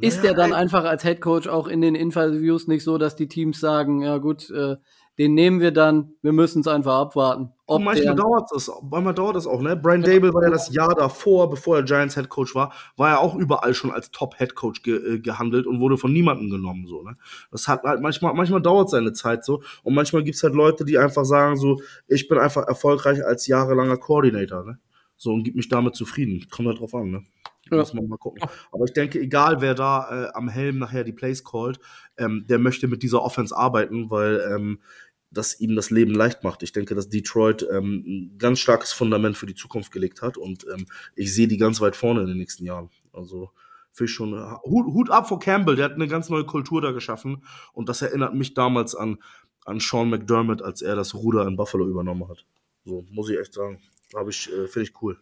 ist Naja, der dann ey. einfach als Head Coach auch in den Interviews nicht so, dass die Teams sagen, ja gut, äh, den nehmen wir dann, wir müssen es einfach abwarten. Und manchmal dauert es, manchmal dauert es auch, ne? Brian Dable war ja das Jahr davor, bevor er Giants Head Coach war, war er auch überall schon als Top Head Coach ge äh, gehandelt und wurde von niemandem genommen, so, ne? Das hat halt manchmal, manchmal dauert seine Zeit so und manchmal gibt's halt Leute, die einfach sagen so, ich bin einfach erfolgreich als jahrelanger Coordinator, ne? So und gib mich damit zufrieden. Kommt halt drauf an, ne? Ja. Muss man mal gucken. Aber ich denke, egal wer da äh, am Helm nachher die Plays callt, ähm, der möchte mit dieser Offense arbeiten, weil ähm, das ihm das Leben leicht macht. Ich denke, dass Detroit ähm, ein ganz starkes Fundament für die Zukunft gelegt hat und ähm, ich sehe die ganz weit vorne in den nächsten Jahren. Also finde ich schon äh, Hut, Hut ab vor Campbell, der hat eine ganz neue Kultur da geschaffen und das erinnert mich damals an, an Sean McDermott, als er das Ruder in Buffalo übernommen hat. So, muss ich echt sagen. Habe ich, äh, finde ich cool.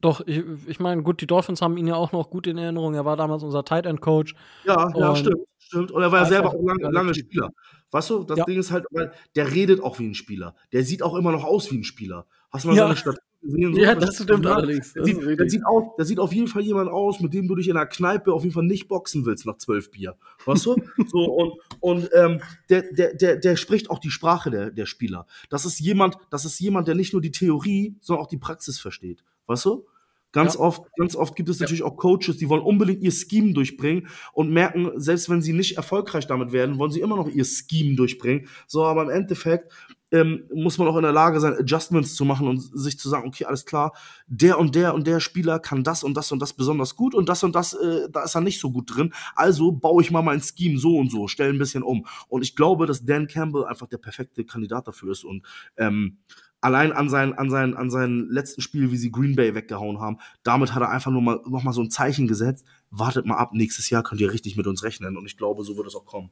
Doch, ich, ich meine, gut, die Dolphins haben ihn ja auch noch gut in Erinnerung. Er war damals unser Tight End Coach. Ja, ja, stimmt, stimmt. Und er war ja selber auch lange, lange. Spieler. Weißt du, das Ja. Ding ist halt, weil der redet auch wie ein Spieler. Der sieht auch immer noch aus wie ein Spieler. Hast du mal Ja. seine Statur gesehen? So, Ja, das stimmt allerdings. Der Das sieht, richtig. sieht aus, der sieht auf jeden Fall jemand aus, mit dem du dich in einer Kneipe auf jeden Fall nicht boxen willst nach zwölf Bier. Weißt du? so, und und ähm, der, der, der, der spricht auch die Sprache der, der Spieler. Das ist jemand, das ist jemand, der nicht nur die Theorie, sondern auch die Praxis versteht. Weißt du? Ganz Ja. oft, ganz oft gibt es natürlich auch Coaches, die wollen unbedingt ihr Scheme durchbringen und merken, selbst wenn sie nicht erfolgreich damit werden, wollen sie immer noch ihr Scheme durchbringen. So, aber im Endeffekt ähm, muss man auch in der Lage sein, Adjustments zu machen und sich zu sagen, okay, alles klar, der und der und der Spieler kann das und das und das besonders gut und das und das, äh, da ist er nicht so gut drin. Also baue ich mal mein Scheme so und so, stelle ein bisschen um. Und ich glaube, dass Dan Campbell einfach der perfekte Kandidat dafür ist und ähm, allein an seinen, an seinen, an seinen letzten Spiel, wie sie Green Bay weggehauen haben, damit hat er einfach nur mal, noch mal so ein Zeichen gesetzt. Wartet mal ab, nächstes Jahr könnt ihr richtig mit uns rechnen. Und ich glaube, so wird es auch kommen.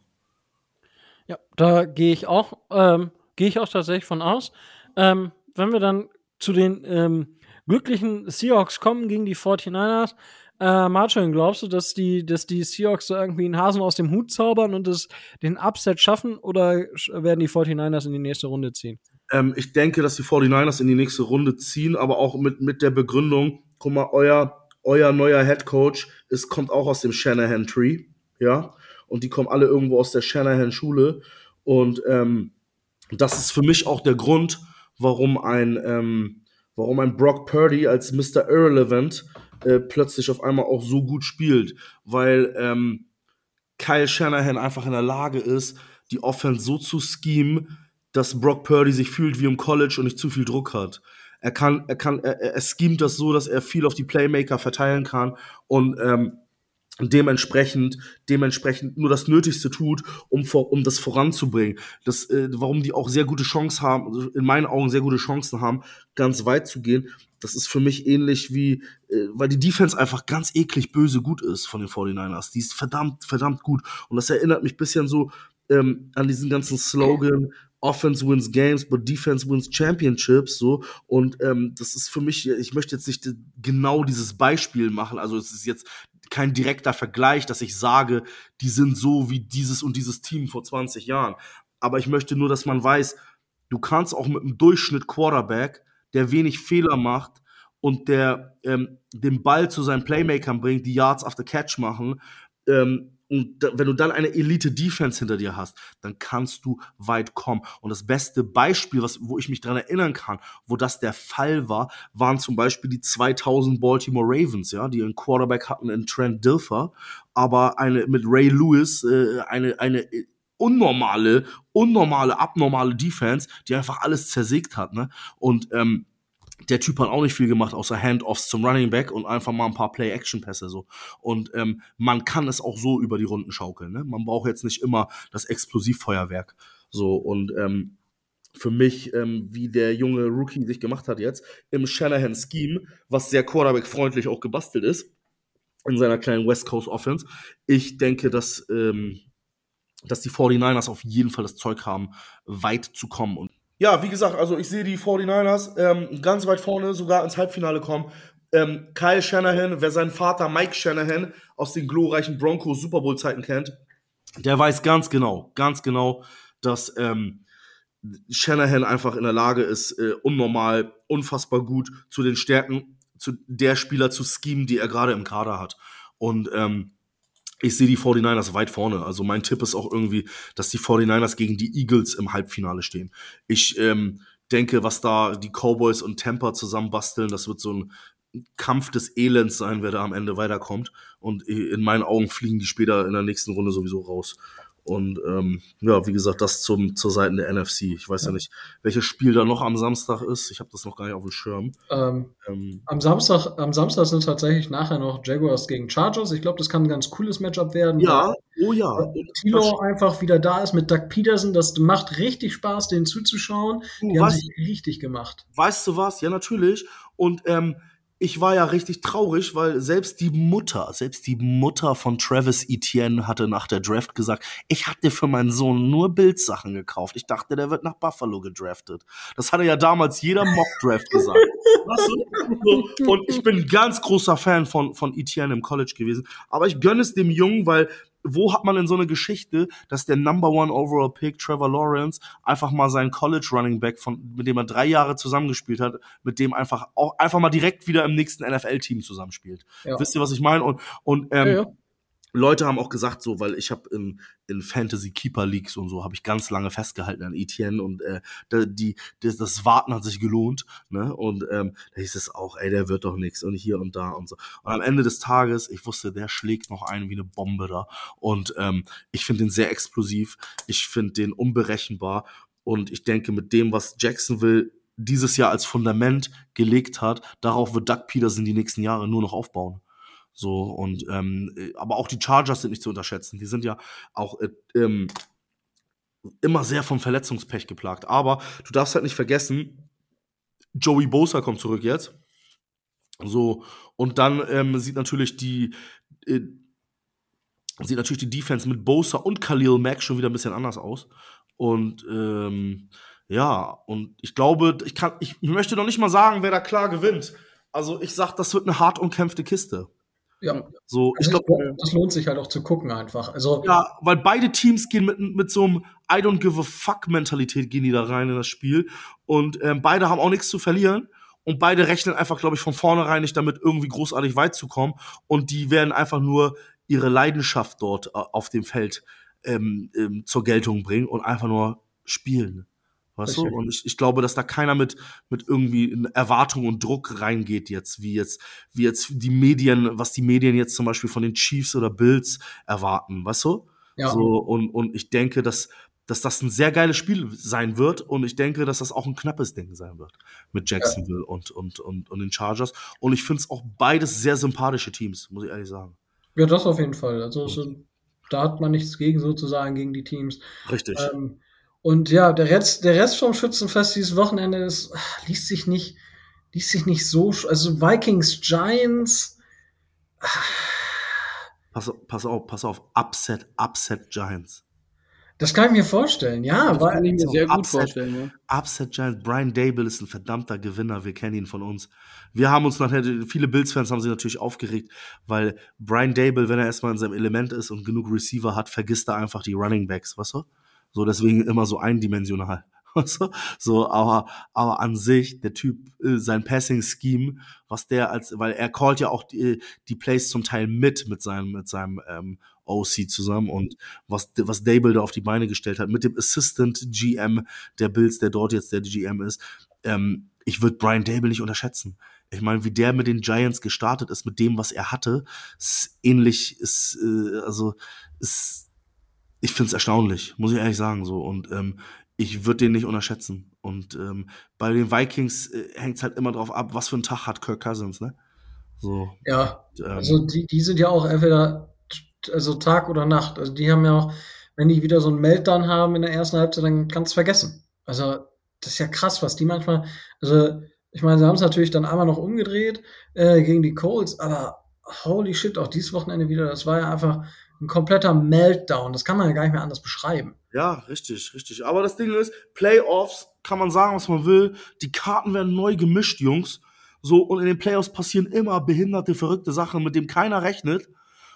Ja, da gehe ich auch, ähm, gehe ich auch tatsächlich von aus. Ähm, wenn wir dann zu den ähm, glücklichen Seahawks kommen gegen die 49ers, äh, Martin, glaubst du, dass die, dass die Seahawks so irgendwie einen Hasen aus dem Hut zaubern und das, den Upset schaffen oder werden die 49ers in die nächste Runde ziehen? Ähm, ich denke, dass die 49ers in die nächste Runde ziehen, aber auch mit, mit der Begründung, guck mal, euer, euer neuer Head Coach ist, kommt auch aus dem Shanahan Tree, ja, und die kommen alle irgendwo aus der Shanahan Schule und ähm, das ist für mich auch der Grund, warum ein, ähm, warum ein Brock Purdy als Mr. Irrelevant äh, plötzlich auf einmal auch so gut spielt, weil ähm, Kyle Shanahan einfach in der Lage ist, die Offense so zu schemen, dass Brock Purdy sich fühlt wie im College und nicht zu viel Druck hat. Er kann, er kann, er, er schemt das so, dass er viel auf die Playmaker verteilen kann und ähm, dementsprechend, dementsprechend nur das Nötigste tut, um, vor, um das voranzubringen. Das, äh, warum die auch sehr gute Chancen haben, also in meinen Augen sehr gute Chancen haben, ganz weit zu gehen. Das ist für mich ähnlich wie, äh, weil die Defense einfach ganz eklig böse gut ist von den 49ers. Die ist verdammt, verdammt gut. Und das erinnert mich bisschen so ähm, an diesen ganzen Slogan, Offense wins games, but defense wins championships, so. Und ähm, das ist für mich, ich möchte jetzt nicht genau dieses Beispiel machen, also es ist jetzt kein direkter Vergleich, dass ich sage, die sind so wie dieses und dieses Team vor 20 Jahren. Aber ich möchte nur, dass man weiß, du kannst auch mit einem Durchschnitt Quarterback, der wenig Fehler macht und der ähm, den Ball zu seinen Playmakern bringt, die Yards after Catch machen, ähm, und wenn du dann eine Elite-Defense hinter dir hast, dann kannst du weit kommen. Und das beste Beispiel, was, wo ich mich dran erinnern kann, wo das der Fall war, waren zum Beispiel die 2000 Baltimore Ravens, ja, die einen Quarterback hatten in Trent Dilfer, aber eine mit Ray Lewis äh, eine eine unnormale, unnormale, abnormale Defense, die einfach alles zersägt hat, ne? Und ähm, der Typ hat auch nicht viel gemacht, außer Handoffs zum Running Back und einfach mal ein paar Play-Action-Pässe so. Und ähm, man kann es auch so über die Runden schaukeln. Ne? Man braucht jetzt nicht immer das Explosivfeuerwerk. So und ähm, für mich, ähm, wie der junge Rookie sich gemacht hat jetzt, im Shanahan-Scheme, was sehr Quarterback-freundlich auch gebastelt ist, in seiner kleinen West Coast Offense. Ich denke, dass, ähm, dass die 49ers auf jeden Fall das Zeug haben, weit zu kommen. Und ja, wie gesagt, also ich sehe die 49ers ähm, ganz weit vorne, sogar ins Halbfinale kommen. Ähm, Kyle Shanahan, wer seinen Vater Mike Shanahan aus den glorreichen Broncos Super Bowl Zeiten kennt, der weiß ganz genau, ganz genau, dass ähm, Shanahan einfach in der Lage ist, äh, unnormal, unfassbar gut zu den Stärken zu der Spieler zu schemen, die er gerade im Kader hat. Und ähm, ich sehe die 49ers weit vorne. Also mein Tipp ist auch irgendwie, dass die 49ers gegen die Eagles im Halbfinale stehen. Ich ähm, denke, was da die Cowboys und Tampa zusammen basteln, das wird so ein Kampf des Elends sein, wer da am Ende weiterkommt. Und in meinen Augen fliegen die später in der nächsten Runde sowieso raus. Und ähm, ja, wie gesagt, das zum, zur Seite der NFC. Ich weiß ja, nicht, welches Spiel da noch am Samstag ist. Ich habe das noch gar nicht auf dem Schirm. Ähm, Ähm, am, Samstag, am Samstag sind tatsächlich nachher noch Jaguars gegen Chargers. Ich glaube, das kann ein ganz cooles Matchup werden. ja, oh ja. Tilo einfach wieder da ist mit Doug Peterson. Das macht richtig Spaß, denen zuzuschauen. Du, Die haben weißt- sich richtig gemacht. weißt du was? Ja, natürlich. Und ähm, ich war ja richtig traurig, weil selbst die Mutter, selbst die Mutter von Travis Etienne hatte nach der Draft gesagt, ich hatte für meinen Sohn nur Bildsachen gekauft. Ich dachte, der wird nach Buffalo gedraftet. Das hatte ja damals jeder Mock-Draft gesagt. Und ich bin ein ganz großer Fan von, von Etienne im College gewesen. Aber ich gönne es dem Jungen, weil wo hat man denn so eine Geschichte, dass der Number One Overall Pick Trevor Lawrence einfach mal seinen College Running Back, von, mit dem er drei Jahre zusammengespielt hat, mit dem einfach auch einfach mal direkt wieder im nächsten NFL-Team zusammenspielt. Ja. Wisst ihr, was ich meine? Und, und ähm, Ja, ja. Leute haben auch gesagt, so, weil ich habe in, in Fantasy Keeper Leagues und so habe ich ganz lange festgehalten an Etienne und äh, die, das, das Warten hat sich gelohnt, ne? Und ähm, da hieß es auch, ey, der wird doch nichts und hier und da und so. Und am Ende des Tages, ich wusste, der schlägt noch ein wie eine Bombe da. Und ähm, ich finde den sehr explosiv, ich finde den unberechenbar und ich denke, mit dem, was Jacksonville dieses Jahr als Fundament gelegt hat, darauf wird Doug Peterson die nächsten Jahre nur noch aufbauen. So, und ähm, äh, aber auch die Chargers sind nicht zu unterschätzen. Die sind ja auch äh, ähm, immer sehr vom Verletzungspech geplagt. Aber du darfst halt nicht vergessen, Joey Bosa kommt zurück jetzt. So, und dann ähm, sieht natürlich die äh, sieht natürlich die Defense mit Bosa und Khalil Mack schon wieder ein bisschen anders aus. Und ähm, ja, und ich glaube, ich kann, ich möchte noch nicht mal sagen, wer da klar gewinnt. Also ich sag, das wird eine hart umkämpfte Kiste. Ja. So, ich Also glaube, das lohnt sich halt auch zu gucken einfach. Also ja, weil beide Teams gehen mit, mit so einem I don't give a fuck Mentalität gehen die da rein in das Spiel und ähm, beide haben auch nichts zu verlieren und beide rechnen einfach, glaube ich, von vornherein nicht damit irgendwie großartig weit zu kommen und die werden einfach nur ihre Leidenschaft dort äh, auf dem Feld ähm, ähm, zur Geltung bringen und einfach nur spielen. Weißt du? Und ich, ich glaube, dass da keiner mit, mit irgendwie Erwartung und Druck reingeht jetzt, wie jetzt, wie jetzt die Medien, was die Medien jetzt zum Beispiel von den Chiefs oder Bills erwarten, weißt du? ja. So, und, und ich denke, dass, dass das ein sehr geiles Spiel sein wird und ich denke, dass das auch ein knappes Ding sein wird mit Jacksonville und, und, und, und den Chargers. Und ich finde es auch beides sehr sympathische Teams, muss ich ehrlich sagen. ja, das auf jeden Fall. Also so, da hat man nichts gegen sozusagen gegen die Teams. Richtig. Ähm, und ja, der Rest, der Rest vom Schützenfest dieses Wochenende ist, ah, liest sich nicht, liest sich nicht so, also Vikings, Giants, Pass, pass auf, pass auf. Upset, Upset Giants. das kann ich mir vorstellen, ja, Das weil, kann ich mir sehr gut Upset. vorstellen. Ja. Upset Giants. Brian Dable ist ein verdammter Gewinner. Wir kennen ihn von uns. Wir haben uns nachher, viele Bills-Fans haben sich natürlich aufgeregt, weil Brian Dable, wenn er erstmal in seinem Element ist und genug Receiver hat, vergisst er einfach die Running Backs, weißt du? So, deswegen immer so eindimensional. So, aber, aber an sich, der Typ, äh, sein Passing-Scheme, was der als, weil er callt ja auch die, die Plays zum Teil mit, mit seinem, mit seinem ähm, OC zusammen und was, was Dable da auf die Beine gestellt hat, mit dem Assistant GM der Bills, der dort jetzt der GM ist, ähm, ich würde Brian Dable nicht unterschätzen. Ich meine, wie der mit den Giants gestartet ist, mit dem, was er hatte, ist ähnlich, ist, äh, also, ist, ich finde es erstaunlich, muss ich ehrlich sagen, so. Und ähm, ich würde den nicht unterschätzen. Und ähm, bei den Vikings äh, hängt es halt immer drauf ab, was für einen Tag hat Kirk Cousins, ne? So. ja, Ähm, also die, die sind ja auch entweder also Tag oder Nacht. Also die haben ja auch, wenn die wieder so einen Meltdown haben in der ersten Halbzeit, dann kannst du vergessen. Also das ist ja krass, was die manchmal, also ich meine, sie haben es natürlich dann einmal noch umgedreht äh, gegen die Colts, aber holy shit, auch dieses Wochenende wieder, das war ja einfach ein kompletter Meltdown. Das kann man ja gar nicht mehr anders beschreiben. Ja, richtig, richtig. Aber das Ding ist, Playoffs kann man sagen, was man will. Die Karten werden neu gemischt, Jungs. So, und in den Playoffs passieren immer behinderte, verrückte Sachen, mit denen keiner rechnet.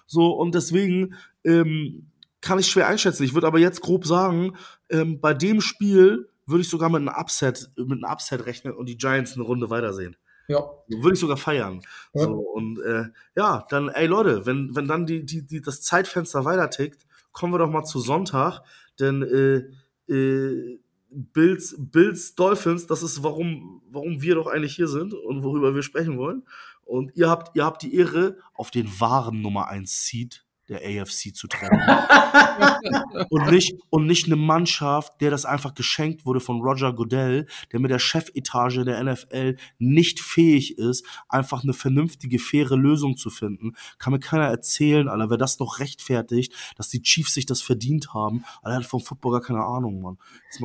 So, und deswegen ähm, kann ich schwer einschätzen. Ich würde aber jetzt grob sagen, ähm, bei dem Spiel würde ich sogar mit einem Upset, mit einem Upset rechnen und die Giants eine Runde weitersehen. Ja, Würde ich sogar feiern. Ja. So, und äh, ja, dann, ey Leute, wenn, wenn dann die, die, die, das Zeitfenster weiter tickt, kommen wir doch mal zu Sonntag. Denn äh, äh, Bills, Bills, Dolphins, das ist, warum, warum wir doch eigentlich hier sind und worüber wir sprechen wollen. Und ihr habt, ihr habt die Ehre auf den wahren Nummer 1 Seed der AFC zu trennen. und, nicht, und nicht eine Mannschaft, der das einfach geschenkt wurde von Roger Goodell, der mit der Chefetage der NFL nicht fähig ist, einfach eine vernünftige, faire Lösung zu finden. Kann mir keiner erzählen, Alter, wer das noch rechtfertigt, dass die Chiefs sich das verdient haben. Alter, hat vom Football gar keine Ahnung, Mann.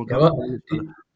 Ja, aber.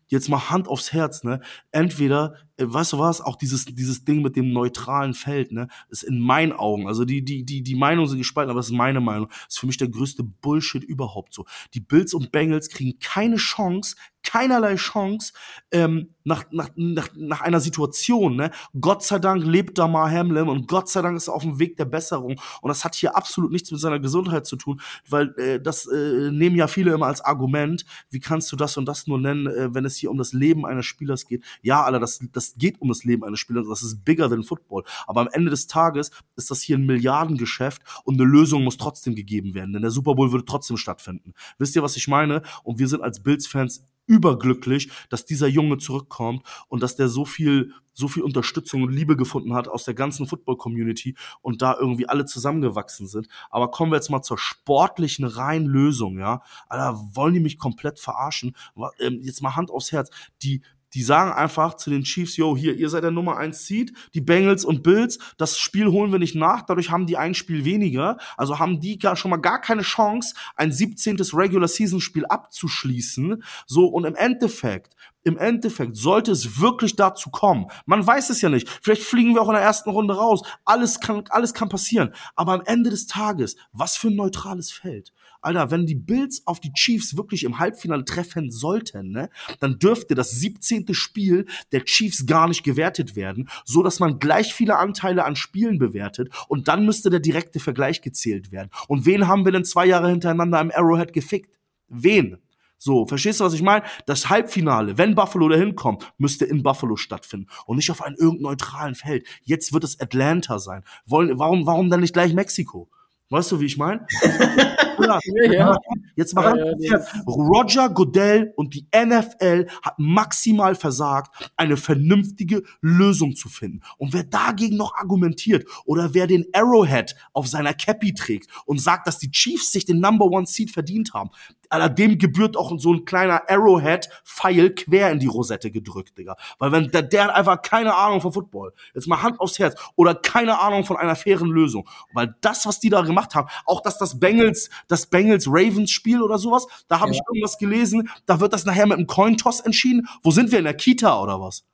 Jetzt mal Hand aufs Herz, ne? Entweder, äh, weißt du was, auch dieses, dieses Ding mit dem neutralen Feld, ne, ist in meinen Augen, also die, die, die, die Meinungen sind gespalten, aber das ist meine Meinung, ist für mich der größte Bullshit überhaupt so. Die Bills und Bengals kriegen keine Chance, keinerlei Chance ähm, nach, nach, nach, nach einer Situation. Ne? Gott sei Dank lebt da Mar Hamlin und Gott sei Dank ist er auf dem Weg der Besserung. Und das hat hier absolut nichts mit seiner Gesundheit zu tun, weil äh, das äh, nehmen ja viele immer als Argument. Wie kannst du das und das nur nennen, äh, wenn es hier um das Leben eines Spielers geht? Ja, Alter, das, das geht um das Leben eines Spielers. Das ist bigger than Football. Aber am Ende des Tages ist das hier ein Milliardengeschäft und eine Lösung muss trotzdem gegeben werden, denn der Super Bowl würde trotzdem stattfinden. Wisst ihr, was ich meine? Und wir sind als Bills-Fans überglücklich, dass dieser Junge zurückkommt und dass der so viel, so viel Unterstützung und Liebe gefunden hat aus der ganzen Football-Community und da irgendwie alle zusammengewachsen sind. Aber kommen wir jetzt mal zur sportlichen reinen Lösung, ja. Alter, wollen die mich komplett verarschen? Ähm, Jetzt mal Hand aufs Herz. Die, die sagen einfach zu den Chiefs, yo, hier, ihr seid der Nummer 1 Seed, die Bengals und Bills, das Spiel holen wir nicht nach, dadurch haben die ein Spiel weniger, also haben die gar schon mal gar keine Chance, ein 17. Regular Season Spiel abzuschließen, so, und im Endeffekt, im Endeffekt sollte es wirklich dazu kommen. Man weiß es ja nicht. Vielleicht fliegen wir auch in der ersten Runde raus. Alles kann, alles kann passieren. Aber am Ende des Tages, was für ein neutrales Feld. Alter, wenn die Bills auf die Chiefs wirklich im Halbfinale treffen sollten, ne, dann dürfte das 17. Spiel der Chiefs gar nicht gewertet werden, so dass man gleich viele Anteile an Spielen bewertet und dann müsste der direkte Vergleich gezählt werden. Und wen haben wir denn zwei Jahre hintereinander im Arrowhead gefickt? Wen? So, verstehst du, was ich meine? Das Halbfinale, wenn Buffalo dahin kommt, müsste in Buffalo stattfinden und nicht auf einem irgendeinem neutralen Feld. Jetzt wird es Atlanta sein. Wollen, warum, warum dann nicht gleich Mexiko? Weißt du, wie ich meine? ja, Ja. Jetzt mal Ja, ja, nee. Roger Goodell und die NFL hat maximal versagt, eine vernünftige Lösung zu finden. Und wer dagegen noch argumentiert oder wer den Arrowhead auf seiner Cappy trägt und sagt, dass die Chiefs sich den Number One Seed verdient haben, Alter, dem gebührt auch so ein kleiner Arrowhead-Pfeil quer in die Rosette gedrückt, Digga. Weil wenn der, der hat einfach keine Ahnung von Football. Jetzt mal Hand aufs Herz. Oder keine Ahnung von einer fairen Lösung. Weil das, was die da gemacht haben, auch dass das Bengals, das Bengals-Ravens-Spiel oder sowas, da habe Ja. ich irgendwas gelesen, da wird das nachher mit einem Cointoss entschieden. Wo sind wir in der Kita oder was?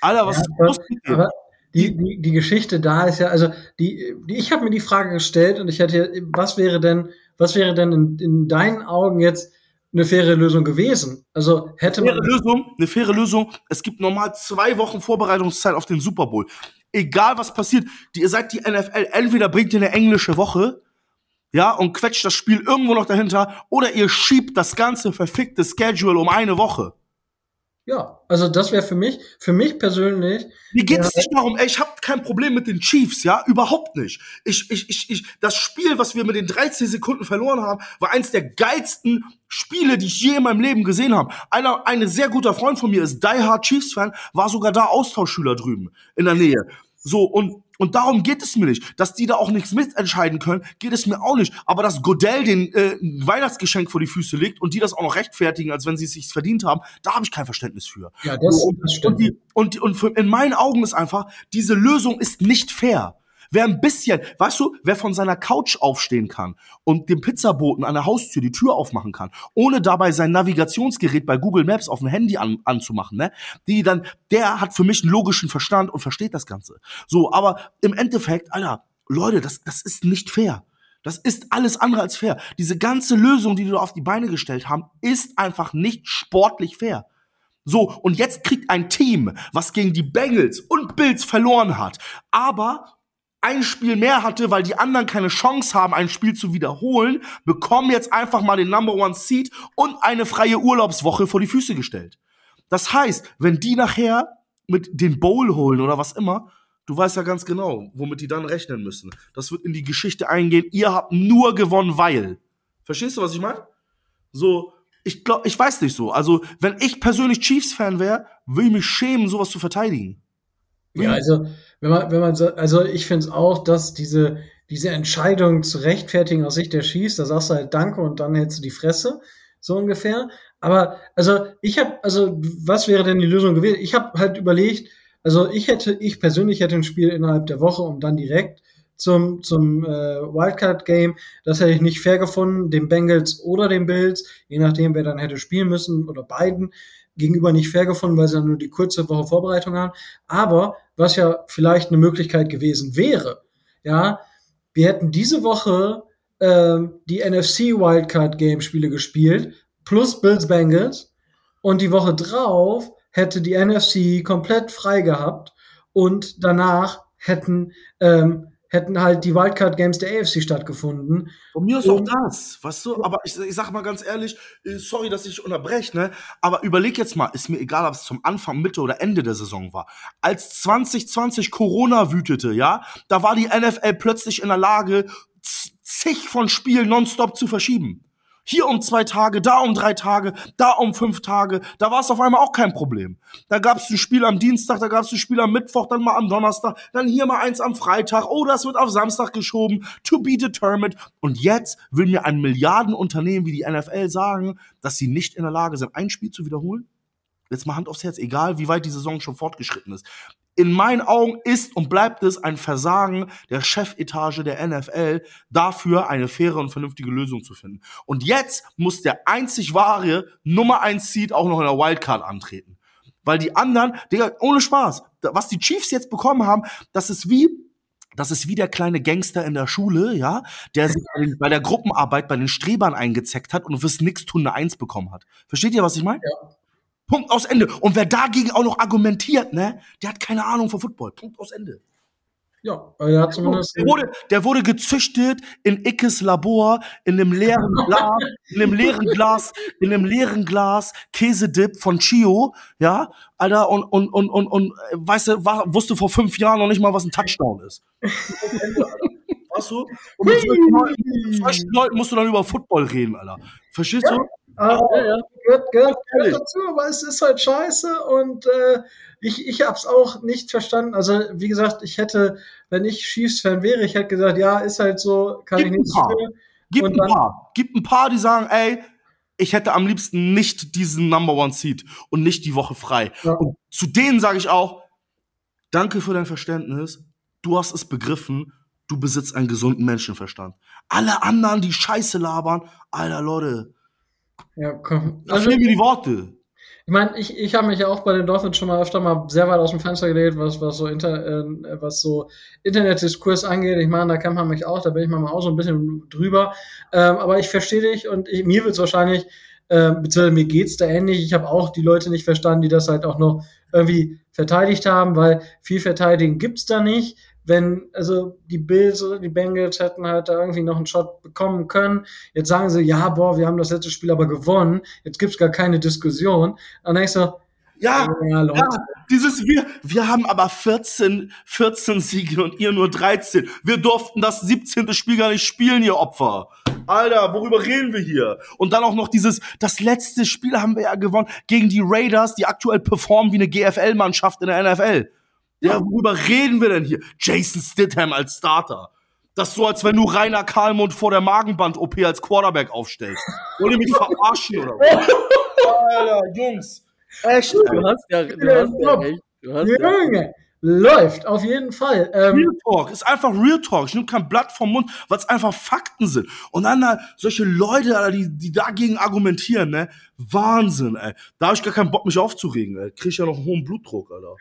Alter, was Ja, ist los mit die, die, die Geschichte da ist ja, also die, die ich habe mir die Frage gestellt und ich hätte, was wäre denn, was wäre denn in, in deinen Augen jetzt eine faire Lösung gewesen? Also hätte man faire Lösung, eine faire Lösung. Es gibt normal zwei Wochen Vorbereitungszeit auf den Super Bowl. Egal was passiert, die, ihr seid die NFL, entweder bringt ihr eine englische Woche, ja, und quetscht das Spiel irgendwo noch dahinter, oder ihr schiebt das ganze verfickte Schedule um eine Woche. ja, also das wäre für mich, für mich persönlich, Mir geht Ja. es nicht darum, ey, ich habe kein Problem mit den Chiefs, ja, überhaupt nicht. Ich, ich, ich, ich, das Spiel, was wir mit den 13 Sekunden verloren haben, war eins der geilsten Spiele, die ich je in meinem Leben gesehen habe. Einer, ein sehr guter Freund von mir ist Die Hard Chiefs Fan, war sogar da Austauschschüler drüben in der Nähe. So und und darum geht es mir nicht, dass die da auch nichts mitentscheiden können, geht es mir auch nicht. Aber dass Godell den äh, Weihnachtsgeschenk vor die Füße legt und die das auch noch rechtfertigen, als wenn sie es sich verdient haben, da habe ich kein Verständnis für. ja, das, und, das und, stimmt. die, und, die, und für, in meinen Augen ist einfach, diese Lösung ist nicht fair. Wer ein bisschen, weißt du, wer von seiner Couch aufstehen kann und dem Pizzaboten an der Haustür die Tür aufmachen kann, ohne dabei sein Navigationsgerät bei Google Maps auf dem Handy an, anzumachen, ne? Die dann, der hat für mich einen logischen Verstand und versteht das Ganze. So, aber im Endeffekt, Alter, Leute, das, das ist nicht fair. Das ist alles andere als fair. Diese ganze Lösung, die da auf die Beine gestellt haben, ist einfach nicht sportlich fair. So, und jetzt kriegt ein Team, was gegen die Bengals und Bills verloren hat, aber ein Spiel mehr hatte, weil die anderen keine Chance haben, ein Spiel zu wiederholen, bekommen jetzt einfach mal den Number One Seed und eine freie Urlaubswoche vor die Füße gestellt. Das heißt, wenn die nachher mit den Bowl holen oder was immer, du weißt ja ganz genau, womit die dann rechnen müssen. Das wird in die Geschichte eingehen. Ihr habt nur gewonnen, weil. Verstehst du, was ich meine? So, ich glaube, ich weiß nicht so. Also, wenn ich persönlich Chiefs-Fan wäre, würde ich mich schämen, sowas zu verteidigen. Ja, also wenn man, wenn man so, also ich finde es auch, dass diese, diese Entscheidung zu rechtfertigen aus Sicht der Chiefs, da sagst du halt Danke und dann hältst du die Fresse, so ungefähr. Aber also ich habe, also was wäre denn die Lösung gewesen? Ich habe halt überlegt, also ich hätte, ich persönlich hätte ein Spiel innerhalb der Woche, um dann direkt zum, zum äh, Wildcard-Game. Das hätte ich nicht fair gefunden, den Bengals oder den Bills, je nachdem, wer dann hätte spielen müssen oder beiden gegenüber nicht fair gefunden, weil sie dann nur die kurze Woche Vorbereitung haben. Aber was ja vielleicht eine Möglichkeit gewesen wäre, ja, wir hätten diese Woche ähm, die NFC Wildcard Game Spiele gespielt, plus Bills Bengals. Und die Woche drauf hätte die NFC komplett frei gehabt und danach hätten ähm, hätten halt die Wildcard Games der AFC stattgefunden. Von mir ist auch das, weißt du? Aber ich, ich sag mal ganz ehrlich, äh, sorry, dass ich unterbreche, ne? Aber überleg jetzt mal, ist mir egal, ob es zum Anfang, Mitte oder Ende der Saison war. Als 2020 Corona wütete, ja, da war die NFL plötzlich in der Lage, zig von Spielen nonstop zu verschieben. Hier um zwei Tage, da um drei Tage, da um fünf Tage. Da war es auf einmal auch kein Problem. Da gab es ein Spiel am Dienstag, da gab es ein Spiel am Mittwoch, dann mal am Donnerstag, dann hier mal eins am Freitag. Oh, das wird auf Samstag geschoben. To be determined. Und jetzt will mir ein Milliardenunternehmen wie die NFL sagen, dass sie nicht in der Lage sind, ein Spiel zu wiederholen? Jetzt mal Hand aufs Herz, egal wie weit die Saison schon fortgeschritten ist. In meinen Augen ist und bleibt es ein Versagen der Chefetage der NFL, dafür eine faire und vernünftige Lösung zu finden. Und jetzt muss der einzig wahre Nummer 1 Seed auch noch in der Wildcard antreten. Weil die anderen, Digga, ohne Spaß, was die Chiefs jetzt bekommen haben, das ist wie, das ist wie der kleine Gangster in der Schule, ja, der sich bei, der Gruppenarbeit bei den Strebern eingezeckt hat und fürs Nix-Tun eine Eins bekommen hat. Versteht ihr, was ich meine? Punkt aus Ende. Und wer dagegen auch noch argumentiert, ne, der hat keine Ahnung von Football. Punkt aus Ende. Ja, er hat zumindest. Der wurde, der wurde gezüchtet in Ickes Labor, in einem leeren Glas, in einem leeren Glas, in einem leeren Glas Käsedip von Chio, ja, Alter, und, und, und, und, und weißt du, war, wusste vor fünf Jahren noch nicht mal, was ein Touchdown ist. Weißt du? Und mit solchen Leuten, musst du dann über Football reden, Alter. Verstehst du? Ah, Ja, ja. gehört, gehört, gehört dazu, aber es ist halt scheiße und äh, ich, ich hab's auch nicht verstanden. Also, wie gesagt, ich hätte, wenn ich Chiefs-Fan wäre, ich hätte gesagt, ja, ist halt so, kann Gib ich nichts paar. für. Gibt Und ein paar. Gibt ein paar, die sagen, ey, ich hätte am liebsten nicht diesen Number One Seed und nicht die Woche frei. Ja. Und zu denen sage ich auch, danke für dein Verständnis. Du hast es begriffen. Du besitzt einen gesunden Menschenverstand. Alle anderen, die Scheiße labern, alter Leute, Ja, komm. da Also, fehlen mir die Worte. Ich meine, ich, ich habe mich ja auch bei den Dolphins schon mal öfter mal sehr weit aus dem Fenster gelegt, was, was so Inter, äh, was so Internetdiskurs angeht. Ich meine, da kennt man mich auch, da bin ich manchmal auch so ein bisschen drüber. Ähm, aber ich verstehe dich und ich, mir wird es wahrscheinlich, äh, beziehungsweise mir geht's da ähnlich. Ich habe auch die Leute nicht verstanden, die das halt auch noch irgendwie verteidigt haben, weil viel verteidigen gibt's da nicht. Wenn, also die Bills oder die Bengals hätten halt da irgendwie noch einen Shot bekommen können. Jetzt sagen sie, ja, boah, wir haben das letzte Spiel aber gewonnen. Jetzt gibt's gar keine Diskussion. Dann denkst du, Ja, ja, Leute. ja, dieses wir, wir haben aber 14, 14 Siege und ihr nur 13. Wir durften das 17. Spiel gar nicht spielen, ihr Opfer. Alter, worüber reden wir hier? Und dann auch noch dieses, das letzte Spiel haben wir ja gewonnen gegen die Raiders, die aktuell performen wie eine GFL-Mannschaft in der NFL. Ja, worüber reden wir denn hier? Jason Stidham als Starter. Das ist so, als wenn du Rainer Karlmund vor der Magenband-OP als Quarterback aufstellst. Wollt ihr mich verarschen oder was? Alter, Jungs. Echt, ey. Du hast ja, du hast ja recht. Du hast ja Junge, läuft, auf jeden Fall. Ähm, Real Talk ist einfach Real Talk. Ich nehme kein Blatt vom Mund, weil es einfach Fakten sind. Und dann da solche Leute, Alter, die, die dagegen argumentieren, ne? Wahnsinn, ey. Da habe ich gar keinen Bock, mich aufzuregen, ey. Krieg ich ja noch einen hohen Blutdruck, Alter.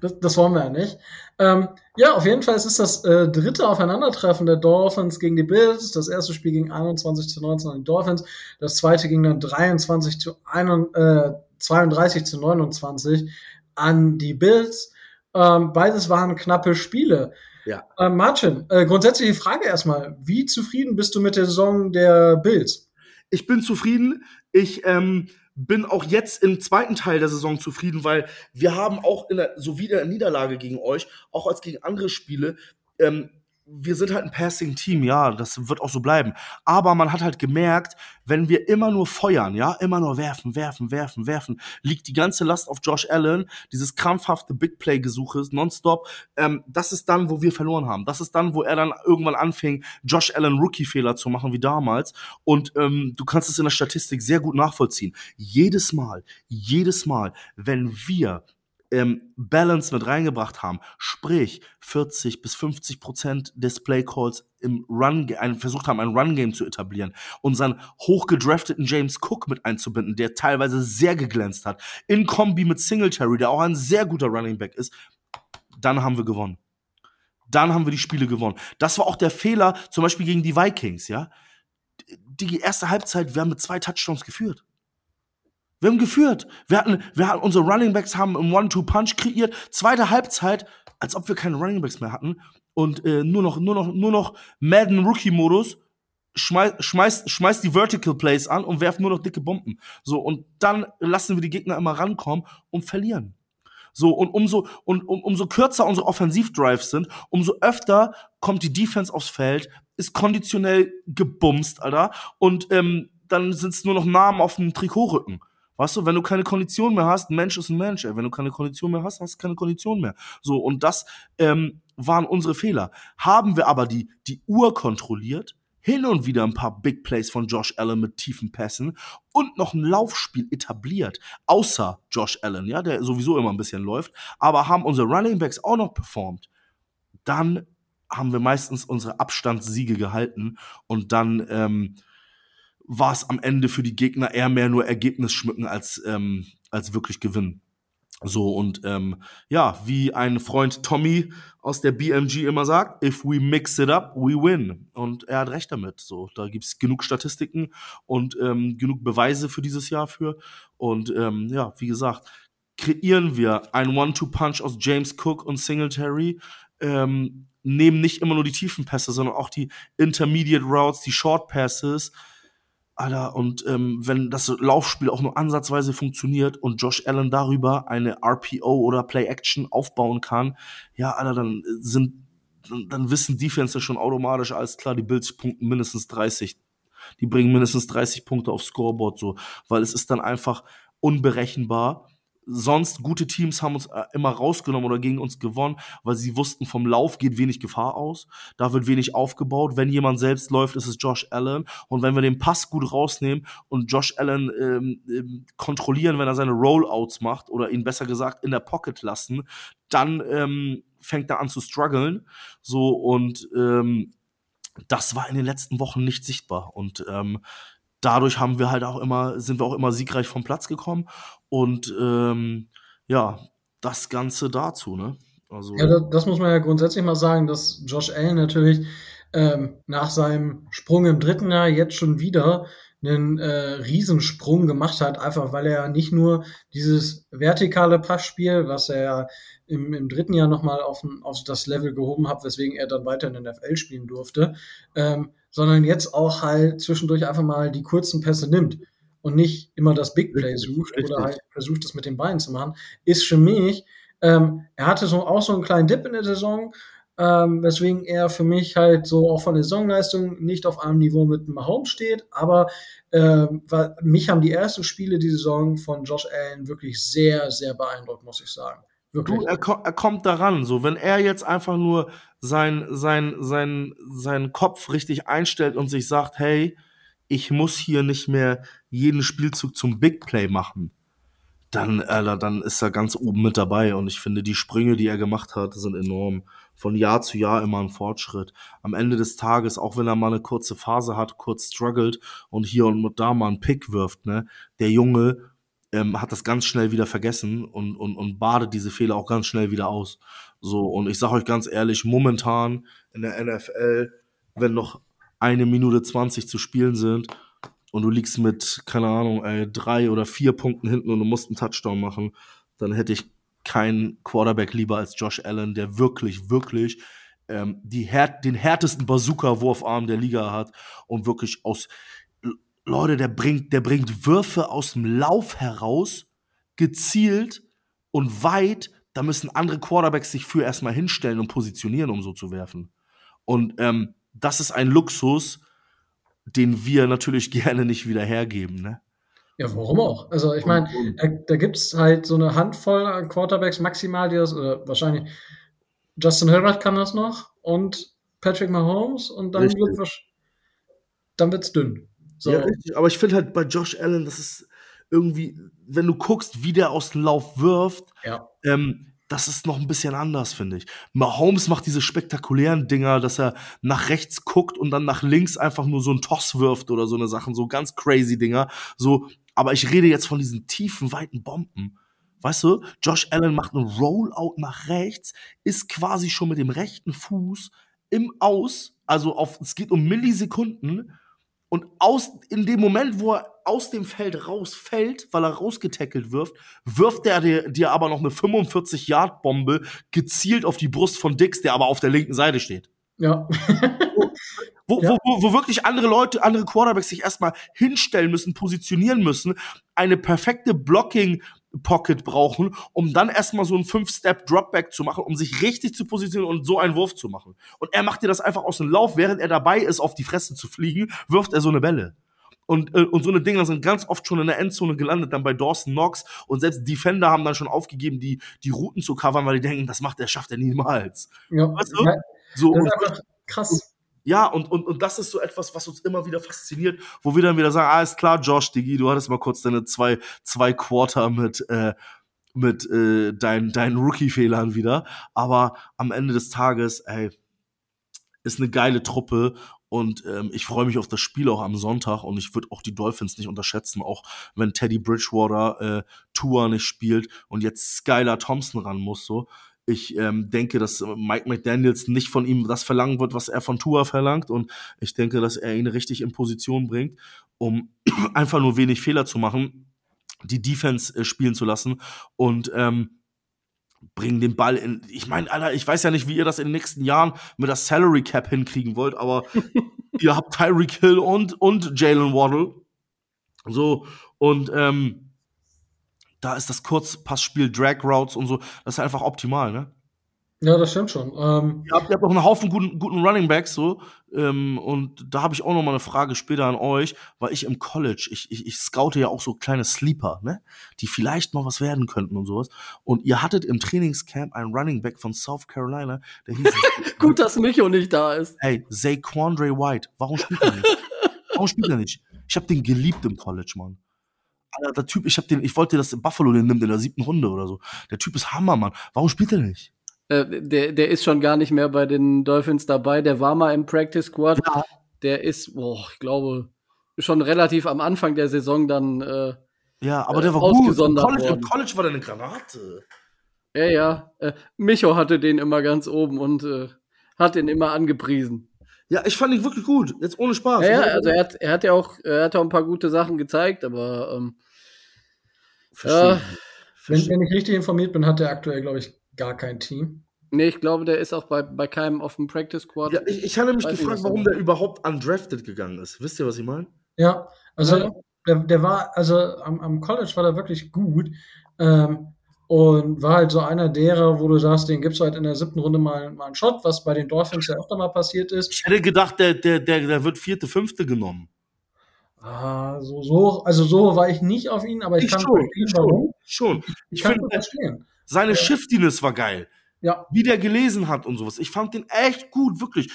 Das, das wollen wir ja nicht. Ähm, ja, auf jeden Fall es ist das äh, dritte Aufeinandertreffen der Dolphins gegen die Bills. Das erste Spiel ging 21 zu 19 an die Dolphins. Das zweite ging dann 23 zu 1, äh, 32 zu 29 an die Bills. Ähm, beides waren knappe Spiele. Ja. Ähm, Martin, äh, grundsätzliche Frage erstmal. Wie zufrieden bist du mit der Saison der Bills? Ich bin zufrieden. Ich ähm, bin auch jetzt im zweiten Teil der Saison zufrieden, weil wir haben auch in der, so wie der Niederlage gegen euch, auch als gegen andere Spiele, ähm, wir sind halt ein Passing-Team, ja, das wird auch so bleiben. Aber man hat halt gemerkt, wenn wir immer nur feuern, ja, immer nur werfen, werfen, werfen, werfen, liegt die ganze Last auf Josh Allen, dieses krampfhafte Big Play-Gesuche nonstop. Ähm, das ist dann, wo wir verloren haben. Das ist dann, wo er dann irgendwann anfing, Josh Allen Rookie-Fehler zu machen, wie damals. Und ähm, du kannst es in der Statistik sehr gut nachvollziehen. Jedes Mal, jedes Mal, wenn wir ähm, Balance mit reingebracht haben, sprich 40 bis 50 Prozent des Playcalls im Run, versucht haben, ein Run-Game zu etablieren, unseren hochgedrafteten James Cook mit einzubinden, der teilweise sehr geglänzt hat, in Kombi mit Singletary, der auch ein sehr guter Running Back ist, dann haben wir gewonnen. Dann haben wir die Spiele gewonnen. Das war auch der Fehler, zum Beispiel gegen die Vikings, ja. Die erste Halbzeit, wir haben mit zwei Touchdowns geführt. Wir haben geführt. Wir hatten, wir hatten unsere Running Backs haben im One-Two-Punch kreiert. Zweite Halbzeit, als ob wir keine Running Backs mehr hatten und äh, nur noch, nur noch, nur noch Madden Rookie-Modus. Schmeiß, schmeiß, schmeiß die Vertical Plays an und werft nur noch dicke Bomben. So, und dann lassen wir die Gegner immer rankommen und verlieren. So, und umso, und, um, umso kürzer unsere Offensivdrives sind, umso öfter kommt die Defense aufs Feld, ist konditionell gebumst, Alter, und ähm, dann sind es nur noch Namen auf dem Trikotrücken. Weißt du, wenn du keine Kondition mehr hast, ein Mensch ist ein Mensch, ey. Wenn du keine Kondition mehr hast, hast du keine Kondition mehr. So, und das ähm, waren unsere Fehler. Haben wir aber die, die Uhr kontrolliert, hin und wieder ein paar Big Plays von Josh Allen mit tiefen Pässen und noch ein Laufspiel etabliert, außer Josh Allen, ja, der sowieso immer ein bisschen läuft, aber haben unsere Running Backs auch noch performt, dann haben wir meistens unsere Abstandssiege gehalten und dann ähm, war es am Ende für die Gegner eher mehr nur Ergebnis schmücken als, ähm, als wirklich gewinnen. So, und ähm, ja, wie ein Freund Tommy aus der BMG immer sagt, if we mix it up, we win. Und er hat recht damit. So, da gibt's genug Statistiken und ähm, genug Beweise für dieses Jahr für. Und ähm, ja, wie gesagt, kreieren wir ein One-Two-Punch aus James Cook und Singletary, ähm, nehmen nicht immer nur die tiefen Pässe, sondern auch die Intermediate Routes, die Short Passes, Alter, und ähm, wenn das Laufspiel auch nur ansatzweise funktioniert und Josh Allen darüber eine RPO oder Play-Action aufbauen kann, ja, Alter, dann sind, dann, dann wissen Defense schon automatisch, alles klar, die Bills punkten mindestens 30. Die bringen mindestens 30 Punkte aufs Scoreboard, so, weil es ist dann einfach unberechenbar sonst gute Teams haben uns äh, immer rausgenommen oder gegen uns gewonnen, weil sie wussten, vom Lauf geht wenig Gefahr aus. Da wird wenig aufgebaut. Wenn jemand selbst läuft, ist es Josh Allen. Und wenn wir den Pass gut rausnehmen und Josh Allen ähm, ähm, kontrollieren, wenn er seine Rollouts macht oder ihn besser gesagt in der Pocket lassen, dann ähm, fängt er an zu strugglen. So und ähm, das war in den letzten Wochen nicht sichtbar. Und ähm, dadurch haben wir halt auch immer, sind wir auch immer siegreich vom Platz gekommen. Und ähm, ja, das Ganze dazu, ne? Also ja, das, das, muss man ja grundsätzlich mal sagen, dass Josh Allen natürlich ähm, nach seinem Sprung im dritten Jahr jetzt schon wieder einen äh, Riesensprung gemacht hat, einfach weil er nicht nur dieses vertikale Passspiel, was er ja im, im dritten Jahr nochmal auf, auf das Level gehoben hat, weswegen er dann weiter in der NFL spielen durfte, ähm, sondern jetzt auch halt zwischendurch einfach mal die kurzen Pässe nimmt und nicht immer das Big Play sucht richtig. oder halt versucht, das mit den Beinen zu machen, ist für mich, ähm, er hatte so auch so einen kleinen Dip in der Saison, ähm, weswegen er für mich halt so auch von der Saisonleistung nicht auf einem Niveau mit Mahomes steht, aber ähm, weil, mich haben die ersten Spiele die Saison von Josh Allen wirklich sehr, sehr beeindruckt, muss ich sagen. Wirklich. Du, er, er kommt daran, so wenn er jetzt einfach nur sein, sein, sein, seinen Kopf richtig einstellt und sich sagt, hey, ich muss hier nicht mehr jeden Spielzug zum Big Play machen, dann, Alter, dann ist er ganz oben mit dabei. Und ich finde, die Sprünge, die er gemacht hat, sind enorm. Von Jahr zu Jahr immer ein Fortschritt. Am Ende des Tages, auch wenn er mal eine kurze Phase hat, kurz struggelt und hier und da mal einen Pick wirft, ne, der Junge ähm, hat das ganz schnell wieder vergessen und, und, und badet diese Fehler auch ganz schnell wieder aus. So, und ich sage euch ganz ehrlich, momentan in der NFL, wenn noch eine Minute 20 zu spielen sind und du liegst mit, keine Ahnung, ey, drei oder vier Punkten hinten und du musst einen Touchdown machen, dann hätte ich keinen Quarterback lieber als Josh Allen, der wirklich, wirklich ähm, die härt den härtesten Bazooka-Wurfarm der Liga hat und wirklich aus Leute, der bringt, der bringt Würfe aus dem Lauf heraus, gezielt und weit. Da müssen andere Quarterbacks sich für erstmal hinstellen und positionieren, um so zu werfen. Und ähm, das ist ein Luxus, den wir natürlich gerne nicht wieder hergeben, ne? Ja, warum auch? Also ich meine, da, da gibt es halt so eine Handvoll an Quarterbacks maximal, die das, oder wahrscheinlich Justin Herbert kann das noch und Patrick Mahomes und dann Richtig. wird dann wird's dünn. So. Ja, richtig. Aber ich finde halt bei Josh Allen, das ist irgendwie, wenn du guckst, wie der aus dem Lauf wirft, Ja. ähm, das ist noch ein bisschen anders, finde ich. Mahomes macht diese spektakulären Dinger, dass er nach rechts guckt und dann nach links einfach nur so einen Toss wirft oder so eine Sachen, so ganz crazy Dinger. So, aber ich rede jetzt von diesen tiefen, weiten Bomben. Weißt du, Josh Allen macht einen Rollout nach rechts, ist quasi schon mit dem rechten Fuß im Aus, also auf, es geht um Millisekunden, und aus, in dem Moment, wo er aus dem Feld rausfällt, weil er rausgetackelt wirft, wirft er dir, dir aber noch eine 45-Yard-Bombe gezielt auf die Brust von Dix, der aber auf der linken Seite steht. Ja. Wo, Ja. wo, wo, wirklich andere Leute, andere Quarterbacks sich erstmal hinstellen müssen, positionieren müssen, eine perfekte Blocking-Pocket brauchen, um dann erstmal so einen Fünf-Step-Dropback zu machen, um sich richtig zu positionieren und so einen Wurf zu machen. Und er macht dir das einfach aus dem Lauf, während er dabei ist, auf die Fresse zu fliegen, wirft er so eine Bälle. Und, äh, und so eine Dinger sind ganz oft schon in der Endzone gelandet, dann bei Dawson Knox. Und selbst Defender haben dann schon aufgegeben, die, die Routen zu covern, weil die denken, das macht er, schafft er niemals. ja. Weißt du? So, krass. Ja, und, und, und das ist so etwas, was uns immer wieder fasziniert, wo wir dann wieder sagen, ah, ist klar, Josh, Digi, du hattest mal kurz deine zwei, zwei Quarter mit, äh, mit äh, deinen deinen Rookie-Fehlern wieder. Aber am Ende des Tages, ey, ist eine geile Truppe und ähm, ich freue mich auf das Spiel auch am Sonntag und ich würde auch die Dolphins nicht unterschätzen, auch wenn Teddy Bridgewater äh, Tour nicht spielt und jetzt Skylar Thompson ran muss so. Ich ähm, denke, dass äh, Mike McDaniels nicht von ihm das verlangen wird, was er von Tua verlangt und ich denke, dass er ihn richtig in Position bringt, um einfach nur wenig Fehler zu machen, die Defense äh, spielen zu lassen und ähm, bringen den Ball in. Ich meine, Alter, ich weiß ja nicht, wie ihr das in den nächsten Jahren mit der Salary Cap hinkriegen wollt, aber ihr habt Tyreek Hill und, und Jalen Waddle. So, und ähm, da ist das Kurzpassspiel, Drag Routes und so, das ist einfach optimal, ne? Ja, das stimmt schon. Ähm, Ihr habt, ihr habt auch einen Haufen guten, guten Running Backs, so. Ähm, und da habe ich auch noch mal eine Frage später an euch, weil ich im College, ich, ich, ich scoute ja auch so kleine Sleeper, ne? Die vielleicht mal was werden könnten und sowas. Und ihr hattet im Trainingscamp einen Running Back von South Carolina, der hieß, Gut, dass Micho nicht da ist. hey, Saquandre White. Warum spielt er nicht? Warum spielt er nicht? Ich habe den geliebt im College, Mann. Alter, der Typ, ich hab den, ich wollte, dass Buffalo den nimmt in der siebten Runde oder so. Der Typ ist Hammer, Mann. Warum spielt er nicht? Äh, der, der ist schon gar nicht mehr bei den Dolphins dabei. Der war mal im Practice Squad. Ja. Der ist, boah, ich glaube, schon relativ am Anfang der Saison dann. Äh, Ja, aber Äh, der war gut. Im ausgesondert College, Im. College war der eine Granate. ja, ja. Äh, Micho hatte den immer ganz oben und äh, hat den immer angepriesen. Ja, ich fand ihn wirklich gut. Jetzt ohne Spaß. Ja, ja, also er hat, er hat ja auch, er hat auch ein paar gute Sachen gezeigt, aber ähm, ja, wenn, Verstehe. wenn ich richtig informiert bin, hat er aktuell, glaube ich, gar kein Team. nee, ich glaube, der ist auch bei, bei keinem auf dem Practice Squad. Ja, ich, ich habe mich Weiß nicht, gefragt, was warum er- der überhaupt undrafted gegangen ist. Wisst ihr, was ich meine? Ja, also Ja. Der, der war, also am, am College war der wirklich gut ähm, und war halt so einer derer, wo du sagst, den gibst du halt in der siebten Runde mal, mal einen Shot, was bei den Dolphins ja öfter mal passiert ist. Ich hätte gedacht, der, der, der, der wird vierte, fünfte genommen. Ah, so, so, also so war ich nicht auf ihn, aber ich, Ich kann schon, verstehen, schon, warum. schon. Ich, Ich kann finde, verstehen. seine Ja. Shiftiness war geil. Ja, wie der gelesen hat und sowas. Ich fand den echt gut, wirklich.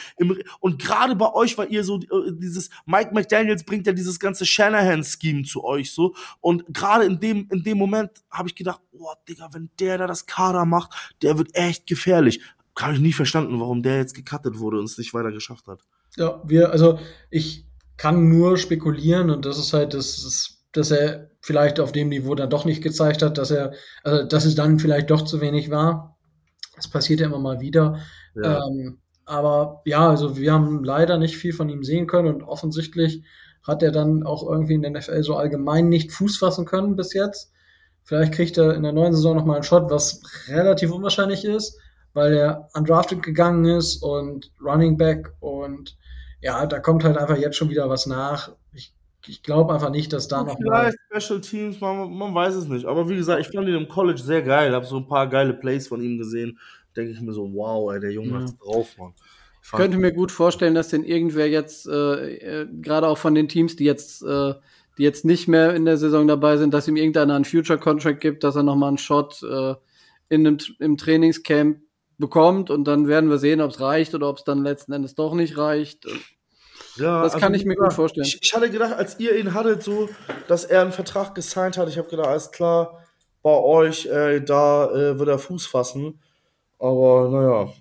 Und gerade bei euch, weil ihr so äh, dieses Mike McDaniels bringt ja dieses ganze Shanahan-Scheme zu euch so. Und gerade in dem, in dem Moment habe ich gedacht, oh, Digga, wenn der da das Kader macht, der wird echt gefährlich. Habe ich nie verstanden, warum der jetzt gecuttet wurde und es nicht weiter geschafft hat. Ja, wir, also ich kann nur spekulieren und das ist halt, das ist, dass er vielleicht auf dem Niveau dann doch nicht gezeigt hat, dass er, also dass es dann vielleicht doch zu wenig war. Das passiert ja immer mal wieder. Ja. Ähm, aber ja, also wir haben leider nicht viel von ihm sehen können und offensichtlich hat er dann auch irgendwie in der NFL so allgemein nicht Fuß fassen können bis jetzt. Vielleicht kriegt er in der neuen Saison nochmal einen Shot, was relativ unwahrscheinlich ist, weil er undrafted gegangen ist und Running Back und ja, da kommt halt einfach jetzt schon wieder was nach. Ich, glaube einfach nicht, dass da noch mal. Vielleicht Special Teams, man, man weiß es nicht. Aber wie gesagt, ich fand ihn im College sehr geil. Habe so ein paar geile Plays von ihm gesehen. Denke ich mir so, wow, ey, der Junge Ja. hat's drauf, Mann. Ich könnte mir gut vorstellen, dass denn irgendwer jetzt, äh, äh, gerade auch von den Teams, die jetzt, äh, die jetzt nicht mehr in der Saison dabei sind, dass ihm irgendeiner einen Future-Contract gibt, dass er nochmal einen Shot äh, in einem, im Trainingscamp bekommt und dann werden wir sehen, ob es reicht oder ob es dann letzten Endes doch nicht reicht. Ja, Das kann ich mir gut vorstellen. Ich, ich hatte gedacht, als ihr ihn hattet, so, dass er einen Vertrag gesigned hat, ich habe gedacht, alles klar, bei euch, äh, da äh, wird er Fuß fassen. Aber naja,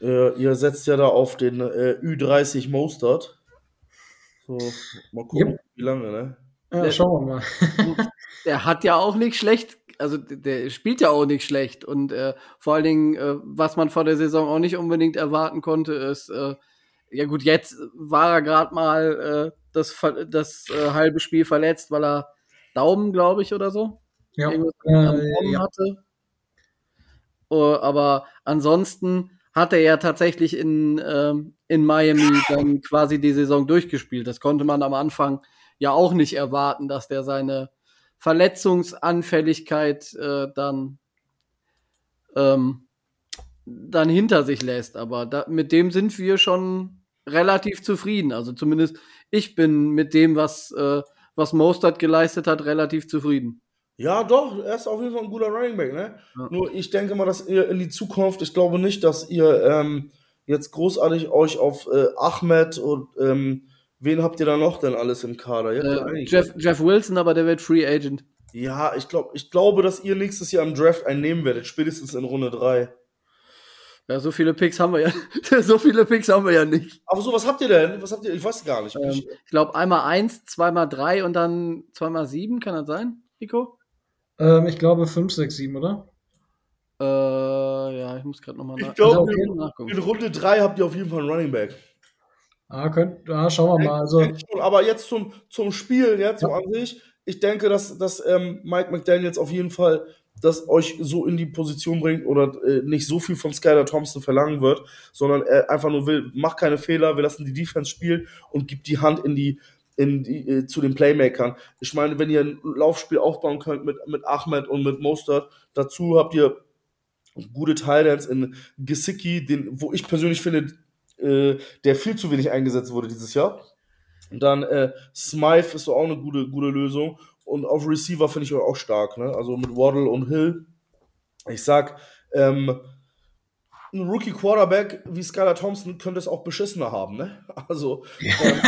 äh, ihr setzt ja da auf den äh, Ü30 Mostert. So, mal gucken, Yep. wie lange, ne? Ja, Der- schauen wir mal. Der hat ja auch nicht schlecht, also der spielt ja auch nicht schlecht. Und äh, vor allen Dingen, äh, was man vor der Saison auch nicht unbedingt erwarten konnte, ist, äh, ja gut, jetzt war er gerade mal äh, das, das äh, halbe Spiel verletzt, weil er Daumen, glaube ich, oder so. Ja. Irgendwas Äh, ja. hatte. Oh, aber ansonsten hat er ja tatsächlich in, ähm, in Miami dann quasi die Saison durchgespielt. Das konnte man am Anfang ja auch nicht erwarten, dass der seine Verletzungsanfälligkeit äh, dann, ähm, dann hinter sich lässt. Aber da, mit dem sind wir schon relativ zufrieden. Also zumindest ich bin mit dem, was, äh, was Mostert geleistet hat, relativ zufrieden. Ja, doch, er ist auf jeden Fall ein guter Running Back, ne? Ja. Nur ich denke mal, dass ihr in die Zukunft, ich glaube nicht, dass ihr ähm, jetzt großartig euch auf äh, Ahmed und ähm, wen habt ihr da noch denn alles im Kader? Äh, Jeff, Jeff Wilson, aber der wird Free Agent. Ja, ich glaube, ich glaube, dass ihr nächstes Jahr im Draft einen nehmen werdet, spätestens in Runde 3. Ja, so viele Picks haben wir ja. so viele Picks haben wir ja nicht. Aber so, was habt ihr denn? Was habt ihr? Ich weiß gar nicht. Ähm, Ich, glaube einmal eins, zweimal drei und dann zweimal sieben, kann das sein, Rico? Ähm, ich glaube 5, 6, 7, oder? Äh, ja, ich muss gerade nochmal ich glaube, auf in, nachgucken. in Runde 3 habt ihr auf jeden Fall einen Running Back. Ah, könnt, ah, schauen wir mal. Also, Aber jetzt zum, zum Spielen, ja, zum an sich. Ich denke, dass, dass ähm, Mike McDaniels auf jeden Fall das euch so in die Position bringt oder äh, nicht so viel von Skylar Thompson verlangen wird, sondern er einfach nur will, mach keine Fehler, wir lassen die Defense spielen und gibt die Hand in die, in die, äh, zu den Playmakern. Ich meine, wenn ihr ein Laufspiel aufbauen könnt mit, mit Ahmed und mit Mostert, dazu habt ihr gute Titans in Gesicki, den, wo ich persönlich finde, äh, der viel zu wenig eingesetzt wurde dieses Jahr. Und dann äh, Smythe ist so auch eine gute, gute Lösung. Und auf Receiver finde ich auch stark, ne? Also mit Waddle und Hill. Ich sag, ähm, ein Rookie Quarterback wie Skylar Thompson könnte es auch beschissener haben, ne? Also, ähm,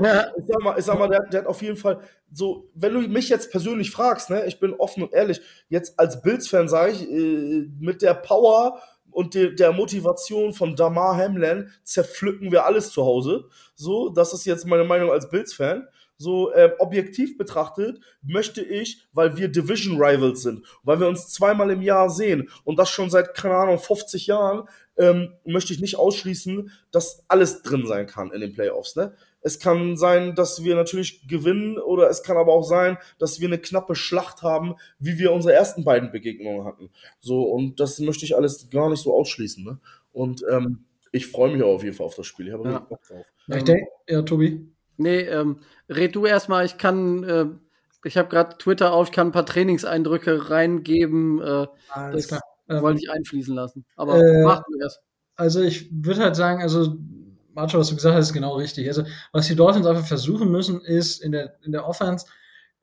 ich sag mal, ich sag mal der, der hat auf jeden Fall so, wenn du mich jetzt persönlich fragst, ne, ich bin offen und ehrlich, jetzt als Bills-Fan sage ich, äh, mit der Power und de, der Motivation von Damar Hamlin zerpflücken wir alles zu Hause. So, das ist jetzt meine Meinung als Bills-Fan. So äh, objektiv betrachtet möchte ich, weil wir Division Rivals sind, weil wir uns zweimal im Jahr sehen und das schon seit, keine Ahnung, 50 Jahren, ähm, möchte ich nicht ausschließen, dass alles drin sein kann in den Playoffs. Ne? Es kann sein, dass wir natürlich gewinnen oder es kann aber auch sein, dass wir eine knappe Schlacht haben, wie wir unsere ersten beiden Begegnungen hatten. So, und das möchte ich alles gar nicht so ausschließen. Ne? Und ähm, ich freue mich auch auf jeden Fall auf das Spiel. Ich habe Ja. richtig Bock drauf. ja, ich denke, ja, Tobi. nee, ähm, red du erstmal, ich kann, äh, ich habe gerade Twitter auf, ich kann ein paar Trainingseindrücke reingeben, äh, Alles das klar. Wollte ich einfließen lassen. Aber äh, mach du erst. Also ich würde halt sagen, also Marco, was du gesagt hast, ist genau richtig. Also was die Dolphins einfach versuchen müssen, ist in der, in der Offense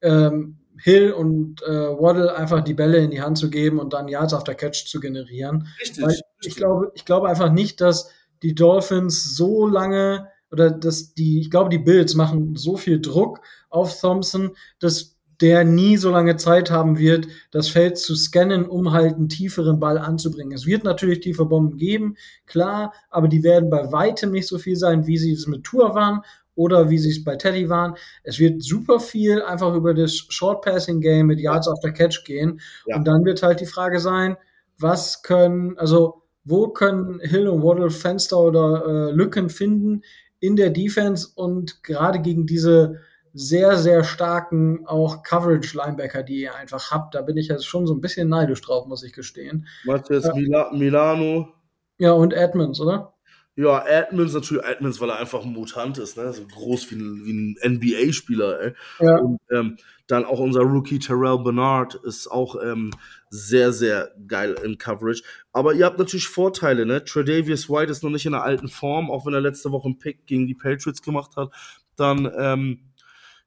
ähm, Hill und äh, Waddle einfach die Bälle in die Hand zu geben und dann Yards after Catch zu generieren. Richtig. Weil ich glaube, ich glaube einfach nicht, dass die Dolphins so lange oder dass die, ich glaube, die Bills machen so viel Druck auf Thompson, dass der nie so lange Zeit haben wird, das Feld zu scannen, um halt einen tieferen Ball anzubringen. Es wird natürlich tiefe Bomben geben, klar, aber die werden bei weitem nicht so viel sein, wie sie es mit Tour waren oder wie sie es bei Teddy waren. Es wird super viel einfach über das Short Passing Game mit Yards after Catch gehen. Ja. Und dann wird halt die Frage sein, was können, also wo können Hill und Waddle Fenster oder äh, Lücken finden in der Defense und gerade gegen diese sehr, sehr starken auch Coverage-Linebacker, die ihr einfach habt, da bin ich jetzt schon so ein bisschen neidisch drauf, muss ich gestehen. Meinst du jetzt Mila Milano? Ja, und Edmonds, oder? Ja, Edmonds natürlich, Edmonds, weil er einfach ein Mutant ist, ne? So groß wie ein, ein NBA-Spieler, ey. Ja. Und ähm, dann auch unser Rookie Terrell Bernard ist auch ähm, sehr, sehr geil in Coverage. Aber ihr habt natürlich Vorteile, ne? Tredavious White ist noch nicht in der alten Form, auch wenn er letzte Woche einen Pick gegen die Patriots gemacht hat. Dann, ähm,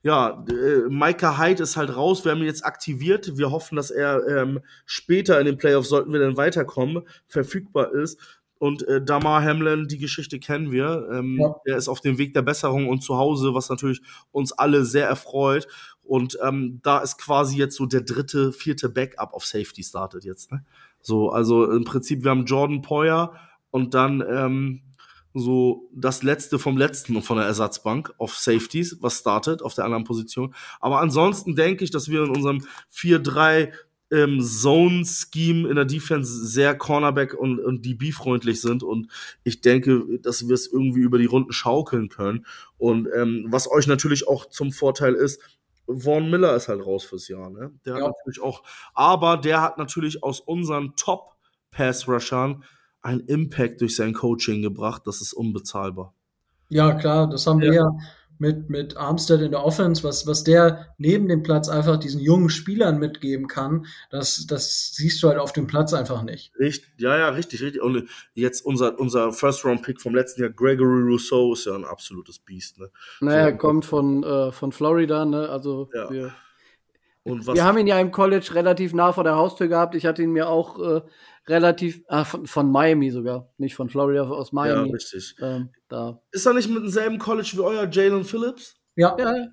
ja, äh, Micah Hyde ist halt raus. Wir haben ihn jetzt aktiviert. Wir hoffen, dass er ähm, später in den Playoffs, sollten wir dann weiterkommen, verfügbar ist. Und äh, Damar Hamlin, die Geschichte kennen wir. Ähm, Ja. Der ist auf dem Weg der Besserung und zu Hause, was natürlich uns alle sehr erfreut. Und ähm, da ist quasi jetzt so der dritte, vierte Backup auf Safety startet jetzt. Ne? So, also im Prinzip, wir haben Jordan Poyer und dann ähm, so das letzte vom letzten von der Ersatzbank auf Safeties, was startet auf der anderen Position. Aber ansonsten denke ich, dass wir in unserem 4-3 ähm, Zone-Scheme in der Defense sehr Cornerback und, und DB-freundlich sind und ich denke, dass wir es irgendwie über die Runden schaukeln können. Und ähm, was euch natürlich auch zum Vorteil ist, Vaughn Miller ist halt raus fürs Jahr, ne? Der hat Ja. natürlich auch, aber der hat natürlich aus unseren Top-Pass-Rushern einen Impact durch sein Coaching gebracht, das ist unbezahlbar. Ja, klar, das haben wir ja mit, mit Armstead in der Offense, was, was der neben dem Platz einfach diesen jungen Spielern mitgeben kann, das, das siehst du halt auf dem Platz einfach nicht. Richtig, ja, ja, richtig, richtig. Und jetzt unser, unser First-Round-Pick vom letzten Jahr, Gregory Rousseau, ist ja ein absolutes Biest, ne? Naja, So. kommt von, äh, von Florida, ne? Also Ja. wir, Und was wir haben ihn ja im College relativ nah vor der Haustür gehabt. Ich hatte ihn mir auch äh, relativ, ah, von, von Miami sogar, nicht von Florida, aus ja, Miami. richtig. ähm, da. Ist er nicht mit demselben College wie euer Jalen Phillips? Ja, Ja,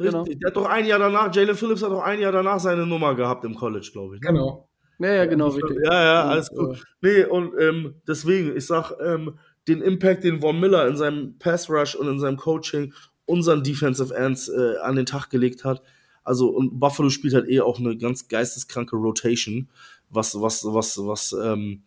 Richtig. Genau. Der hat doch ein Jahr danach, Jalen Phillips hat doch ein Jahr danach seine Nummer gehabt im College, glaube ich. ne? genau. ja, ja, genau, richtig. Ja, ja, Und, alles gut. Nee, und ähm, deswegen, ich sag, ähm, den Impact, den Von Miller in seinem Pass Rush und in seinem Coaching unseren Defensive Ends äh, an den Tag gelegt hat. Also, und Buffalo spielt halt eh auch eine ganz geisteskranke Rotation, was, was, was, was, ähm,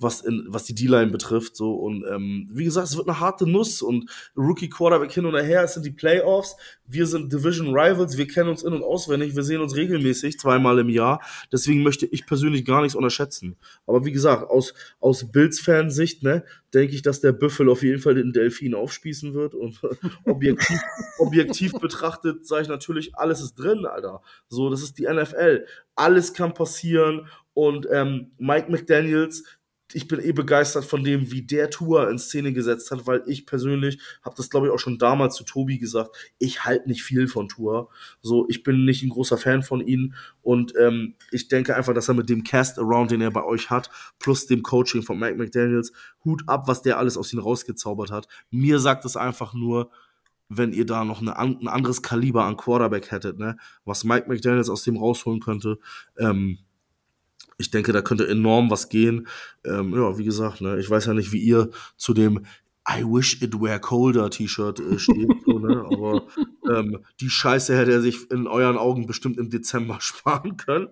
was, in, was die D-Line betrifft. So. Und ähm, wie gesagt, es wird eine harte Nuss und Rookie Quarterback hin und her, es sind die Playoffs. Wir sind Division Rivals, wir kennen uns in- und auswendig, wir sehen uns regelmäßig zweimal im Jahr. Deswegen möchte ich persönlich gar nichts unterschätzen. Aber wie gesagt, aus, aus Bills-Fansicht, ne, denke ich, dass der Büffel auf jeden Fall den Delfin aufspießen wird. Und objektiv, objektiv betrachtet sage ich natürlich, alles ist drin, Alter. So, das ist die NFL. Alles kann passieren. Und ähm, Mike McDaniels, ich bin eh begeistert von dem, wie der Tour in Szene gesetzt hat, weil ich persönlich habe das, glaube ich, auch schon damals zu Tobi gesagt, ich halte nicht viel von Tour. So, ich bin nicht ein großer Fan von ihm und ähm, ich denke einfach, dass er mit dem Cast-Around, den er bei euch hat, plus dem Coaching von Mike McDaniels, Hut ab, was der alles aus ihm rausgezaubert hat. Mir sagt es einfach nur, wenn ihr da noch eine, ein anderes Kaliber an Quarterback hättet, ne, was Mike McDaniels aus dem rausholen könnte, ähm, ich denke, da könnte enorm was gehen. Ähm, ja, wie gesagt, ne, ich weiß ja nicht, wie ihr zu dem I wish it were colder T-Shirt äh, steht, so, ne? aber ähm, die Scheiße hätte er sich in euren Augen bestimmt im Dezember sparen können.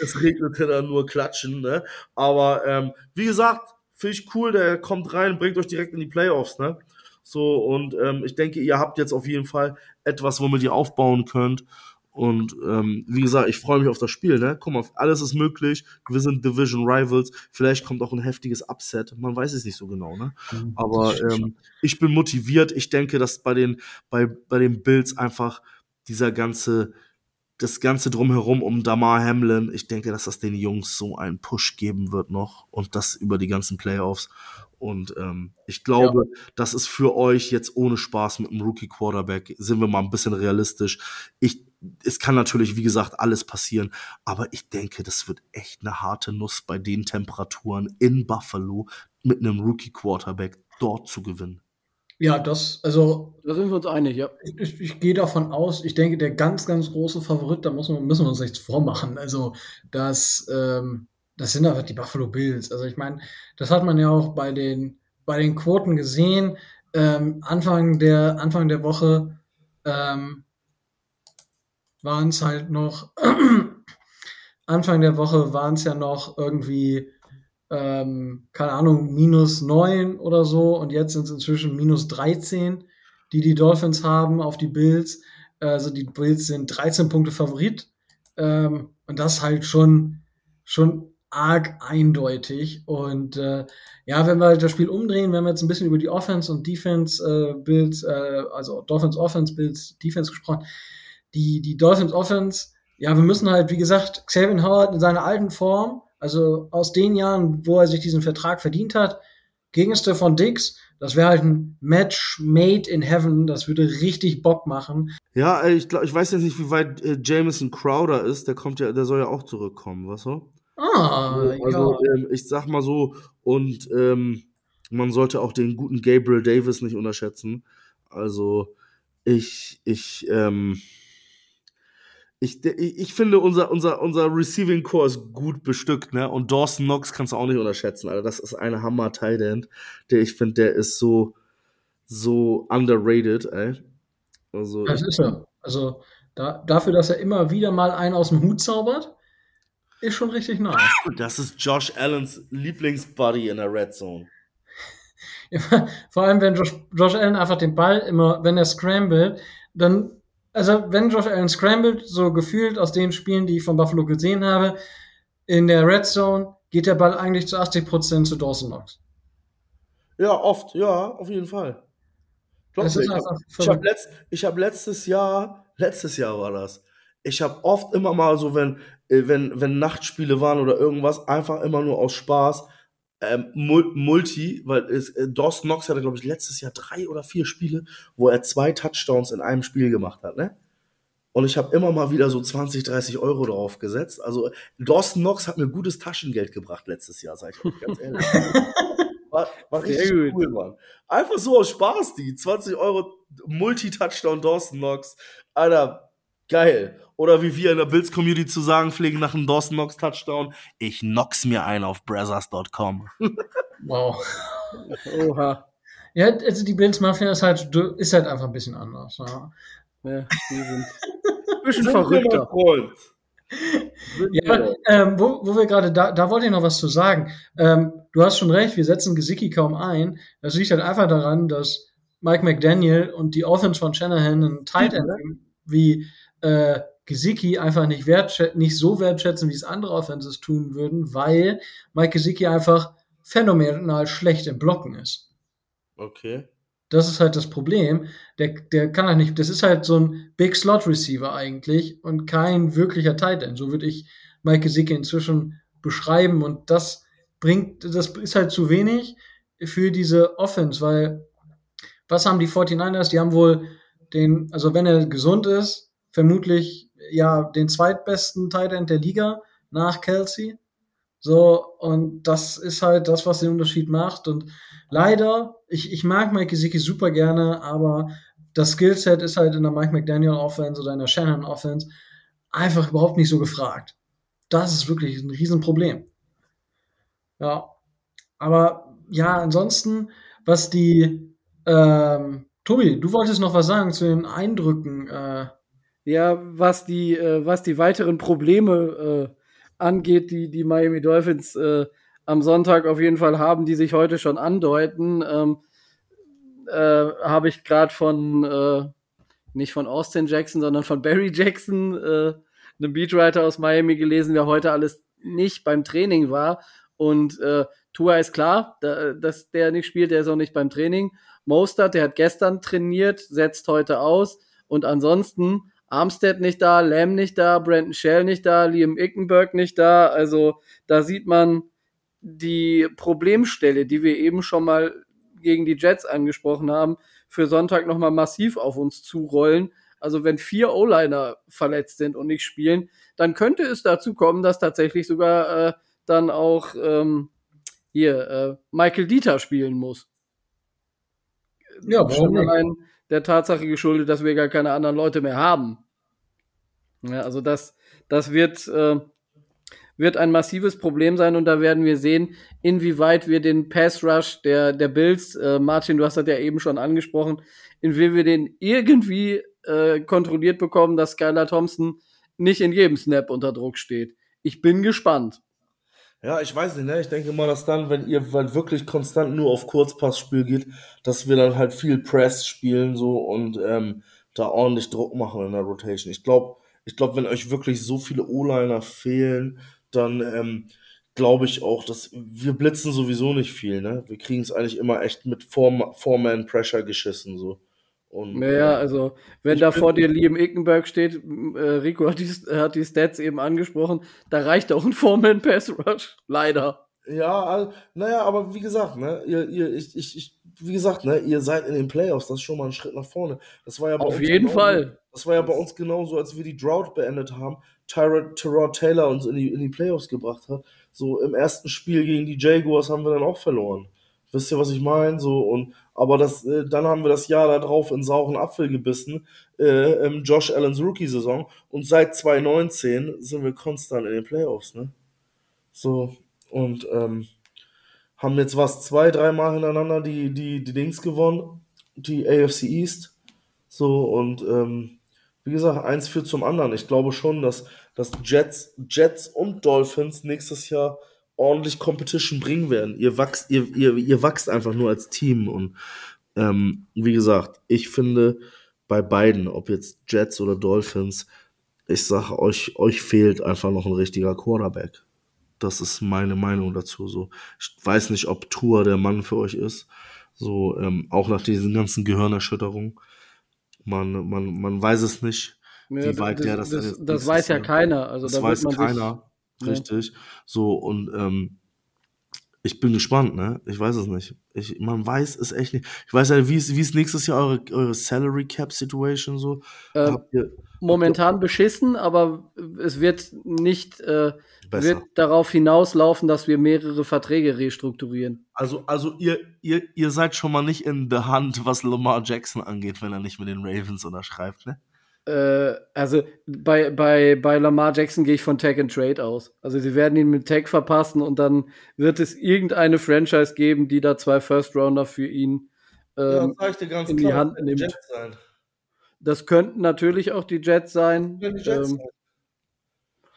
es regnete dann nur klatschen, ne? Aber ähm, wie gesagt, finde ich cool, der kommt rein, bringt euch direkt in die Playoffs, ne? So, und ähm, ich denke, ihr habt jetzt auf jeden Fall etwas, womit ihr aufbauen könnt. Und ähm, wie gesagt, ich freue mich auf das Spiel, ne? Guck mal, alles ist möglich. Wir sind Division Rivals. Vielleicht kommt auch ein heftiges Upset. Man weiß es nicht so genau, ne? Aber Das stimmt ähm, ich bin motiviert. Ich denke, dass bei den, bei, bei den Bills einfach dieser ganze, das ganze drumherum um Damar Hamlin, ich denke, dass das den Jungs so einen Push geben wird noch und das über die ganzen Playoffs. Und ähm, ich glaube, das ist für euch jetzt ohne Spaß mit einem Rookie Quarterback, sind wir mal ein bisschen realistisch. Ich, es kann natürlich, wie gesagt, alles passieren, aber ich denke, das wird echt eine harte Nuss bei den Temperaturen in Buffalo mit einem Rookie Quarterback dort zu gewinnen. Ja, das, also Da sind wir uns einig, ja. ich, ich, ich gehe davon aus, ich denke, der ganz, ganz große Favorit, da muss man, müssen wir uns nichts vormachen. Also, das, ähm, das sind einfach die Buffalo Bills. Also, ich meine, das hat man ja auch bei den, bei den Quoten gesehen. Ähm, Anfang, der, Anfang der Woche ähm, waren es halt noch, Anfang der Woche waren es ja noch irgendwie, ähm, keine Ahnung, minus 9 oder so und jetzt sind es inzwischen minus 13, die die Dolphins haben auf die Bills. Also die Bills sind 13 Punkte Favorit ähm, und das halt schon, schon arg eindeutig. Und äh, ja, wenn wir das Spiel umdrehen, wir haben jetzt ein bisschen über die Offense und Defense äh, Builds, äh, also Dolphins Offense Builds, Defense gesprochen. Die, die Dolphins Offense, ja, wir müssen halt, wie gesagt, Xavier Howard in seiner alten Form, also aus den Jahren, wo er sich diesen Vertrag verdient hat, gegen Stefan Dix, das wäre halt ein Match made in heaven. Das würde richtig Bock machen. Ja, ich glaube, ich weiß jetzt nicht, wie weit äh, Jameson Crowder ist. Der kommt ja, der soll ja auch zurückkommen, was so? Ah, Also ja. ähm, ich sag mal so, und ähm, man sollte auch den guten Gabriel Davis nicht unterschätzen. Also ich, ich, ähm, ich, ich, finde, unser, unser, unser Receiving Core ist gut bestückt, ne? Und Dawson Knox kannst du auch nicht unterschätzen, Alter. Das ist eine Hammer Tight End, der ich finde, der ist so, so underrated, ey. Also, Das ist er. Also da, dafür, dass er immer wieder mal einen aus dem Hut zaubert, ist schon richtig nice. das ist Josh Allens Lieblingsbuddy in der Red Zone. Vor allem, wenn Josh, Josh Allen einfach den Ball immer, wenn er scrambled, dann, also wenn Josh Allen scrambled, so gefühlt aus den Spielen, die ich von Buffalo gesehen habe, in der Red Zone geht der Ball eigentlich zu 80% zu Dawson Knox. Ja, oft, ja, auf jeden Fall. Glaub Das mir, ist ich habe hab letzt, hab letztes Jahr, letztes Jahr war das. Ich habe oft immer mal so, wenn, äh, wenn, wenn Nachtspiele waren oder irgendwas, einfach immer nur aus Spaß ähm, Mul- Multi, weil es, äh, Dawson Knox hatte, glaube ich, letztes Jahr drei oder vier Spiele, wo er zwei Touchdowns in einem Spiel gemacht hat, ne? Und ich habe immer mal wieder so 20, 30 Euro drauf gesetzt. Also Dawson Knox hat mir gutes Taschengeld gebracht letztes Jahr, sag ich euch ganz ehrlich. War, war richtig gut. cool, Mann. Einfach so aus Spaß, die 20 Euro Multi-Touchdown Dawson Knox. Alter, geil. Oder wie wir in der Bills-Community zu sagen pflegen nach einem Dawson Knox Touchdown, ich knock's mir ein auf brazzers.com. Wow. Oha. Ja, also die Bills Mafia ist halt, ist halt einfach ein bisschen anders. Ja. Ja, die sind ein bisschen Sind wir, mein verrückter. Ja, ähm, wo, wo wir gerade, da, da wollte ich noch was zu sagen. Ähm, du hast schon recht, wir setzen Gesicki kaum ein. Das liegt halt einfach daran, dass Mike McDaniel und die Offense von Shanahan einen Tight End wie äh, Gesicki einfach nicht, wertschä nicht so wertschätzen, wie es andere Offenses tun würden, weil Mike Gesicki einfach phänomenal schlecht im Blocken ist. Okay. Das ist halt das Problem. Der, der kann halt nicht, das ist halt so ein Big Slot Receiver eigentlich und kein wirklicher Tight End. So würde ich Mike Gesicki inzwischen beschreiben und das bringt, das ist halt zu wenig für diese Offense, weil was haben die 49ers? Die haben wohl den, also wenn er gesund ist, vermutlich ja den zweitbesten Tight End der Liga nach Kelsey. So, und das ist halt das, was den Unterschied macht. Und leider, ich, ich mag Mike Gesicki super gerne, aber das Skillset ist halt in der Mike McDaniel Offense oder in der Shannon Offense einfach überhaupt nicht so gefragt. Das ist wirklich ein Riesenproblem. Ja. Aber ja, ansonsten, was die, ähm, Tobi, du wolltest noch was sagen zu den Eindrücken. Äh, Ja, was die, äh, was die weiteren Probleme äh, angeht, die die Miami Dolphins äh, am Sonntag auf jeden Fall haben, die sich heute schon andeuten, ähm, äh, habe ich gerade von äh, nicht von Austin Jackson, sondern von Barry Jackson, äh, einem Beatwriter aus Miami gelesen, wer heute alles nicht beim Training war. Und äh, Tua ist klar, da, dass der nicht spielt, der ist auch nicht beim Training. Mostert, der hat gestern trainiert, setzt heute aus. Und ansonsten Armstead nicht da, Lamb nicht da, Brandon Shell nicht da, Liam Ickenberg nicht da. Also da sieht man die Problemstelle, die wir eben schon mal gegen die Jets angesprochen haben, für Sonntag nochmal massiv auf uns zurollen. Also wenn vier O-Liner verletzt sind und nicht spielen, dann könnte es dazu kommen, dass tatsächlich sogar äh, dann auch ähm, hier äh, Michael Dieter spielen muss. ja, warum Schon nicht? Der Tatsache geschuldet, dass wir gar keine anderen Leute mehr haben. Ja, also das, das wird, äh, wird ein massives Problem sein und da werden wir sehen, inwieweit wir den Pass Rush der, der Bills, äh, Martin, du hast das ja eben schon angesprochen, inwieweit wir den irgendwie äh, kontrolliert bekommen, dass Skylar Thompson nicht in jedem Snap unter Druck steht. Ich bin gespannt. Ja, ich weiß nicht, ne? Ich denke mal, dass dann, wenn ihr halt wirklich konstant nur auf Kurzpassspiel geht, dass wir dann halt viel Press spielen so und ähm, da ordentlich Druck machen in der Rotation. Ich glaube, ich glaube, wenn euch wirklich so viele O-Liner fehlen, dann ähm, glaube ich auch, dass wir blitzen sowieso nicht viel, ne? Wir kriegen es eigentlich immer echt mit Four- Four-Man-Pressure geschissen, so. Und, Naja, äh, also, wenn da vor dir Liam Ickenberg steht, äh, Rico hat die, hat die Stats eben angesprochen, da reicht auch ein Four-Man-Pass-Rush. Leider. Ja, also, naja, aber wie gesagt, ne, ihr, ihr, ich, ich, ich, wie gesagt, ne, ihr seid in den Playoffs, das ist schon mal ein Schritt nach vorne. Das war ja bei Auf uns jeden genauso- Fall. Das war ja bei uns genauso, als wir die Drought beendet haben. Tyrod, Tyrod Taylor uns in die, in die Playoffs gebracht hat. So im ersten Spiel gegen die Jaguars haben wir dann auch verloren. Wisst ihr, was ich meine? So, und, aber das, äh, dann haben wir das Jahr darauf in sauren Apfel gebissen, äh, im Josh Allens Rookie-Saison. Und seit 2019 sind wir konstant in den Playoffs, ne? So, und ähm, haben jetzt was, zwei, dreimal hintereinander die, die, die Dings gewonnen, die AFC East. So, und ähm, wie gesagt, eins führt zum anderen. Ich glaube schon, dass, dass Jets, Jets und Dolphins nächstes Jahr ordentlich Competition bringen werden. Ihr wachst, ihr, ihr, ihr wachst einfach nur als Team. Und ähm, wie gesagt, ich finde bei beiden, ob jetzt Jets oder Dolphins, ich sage euch, euch fehlt einfach noch ein richtiger Quarterback. Das ist meine Meinung dazu. So, ich weiß nicht, ob Tour der Mann für euch ist. So, ähm, auch nach diesen ganzen Gehirnerschütterungen. Man, man, man weiß es nicht. Ja, Wie weit das, der das das, das, nächstes weiß ja Jahr- keiner. Also das da weiß wird keiner. Ja. Richtig. So, und ähm, ich bin gespannt, ne? Ich weiß es nicht. Ich, man weiß es echt nicht. Ich weiß ja, wie ist, wie ist nächstes Jahr eure, eure Salary Cap Situation so? äh, ihr momentan beschissen, aber es wird nicht äh, wird darauf hinauslaufen, dass wir mehrere Verträge restrukturieren. Also, also ihr, ihr, ihr seid schon mal nicht in der Hand, was Lamar Jackson angeht, wenn er nicht mit den Ravens unterschreibt, ne? Äh, also bei, bei, bei Lamar Jackson gehe ich von Tag and Trade aus. Also sie werden ihn mit Tag verpassen und dann wird es irgendeine Franchise geben, die da zwei First Rounder für ihn. Ähm, dir ganz in die Hand werden nimmt. Das könnten natürlich auch die Jets sein. Die Jets Ähm, sein.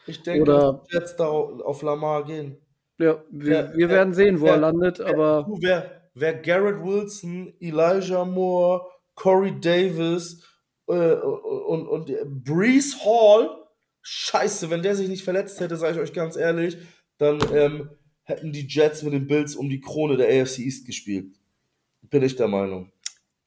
Ich denke, oder- dass die Jets da auf Lamar gehen. ja, wir, Ja, wir ja, werden sehen, wo er ja, landet, aber wer, wer Garrett Wilson, Elijah Moore, Corey Davis äh, und, und Brees Hall, scheiße, wenn der sich nicht verletzt hätte, sage ich euch ganz ehrlich, dann ähm, hätten die Jets mit den Bills um die Krone der AFC East gespielt. Bin ich der Meinung.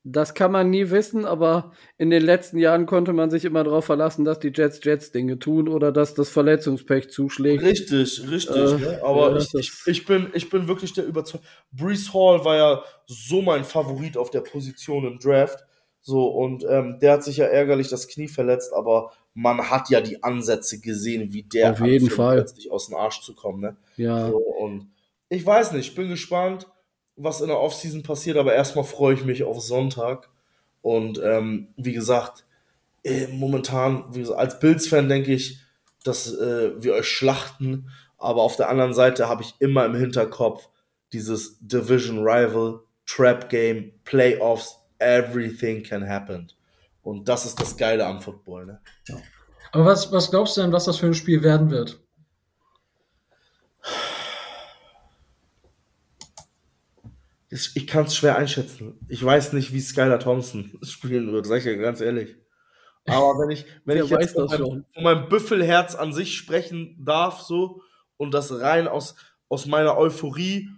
das kann man nie wissen. Aber in den letzten Jahren konnte man sich immer darauf verlassen, dass die Jets Jets Dinge tun oder dass das Verletzungspech zuschlägt. Richtig, richtig. Äh, ne? Aber ja, ich, ich, ich, bin, ich bin wirklich der Überzeugung. Brees Hall war ja so mein Favorit auf der Position im Draft. So, und ähm, der hat sich ja ärgerlich das Knie verletzt, aber man hat ja die Ansätze gesehen, wie der Auf jeden anfängt, Fall. plötzlich aus dem Arsch zu kommen. Ne? Ja. So, und ich weiß nicht, ich bin gespannt, was in der Offseason passiert, aber erstmal freue ich mich auf Sonntag. Und ähm, wie gesagt, äh, momentan, wie gesagt, als Bills-Fan denke ich, dass äh, wir euch schlachten, aber auf der anderen Seite habe ich immer im Hinterkopf dieses Division Rival, Trap Game, Playoffs, everything can happen. Und das ist das Geile am Football. Ne? Aber was, was glaubst du denn, was das für ein Spiel werden wird? Ich, ich kann es schwer einschätzen. Ich weiß nicht, wie Skylar Thompson spielen wird, sag ich dir ganz ehrlich. Aber wenn ich, wenn ich jetzt weiß von meinem, von meinem Büffelherz an sich sprechen darf, so, und das rein aus, aus meiner Euphorie,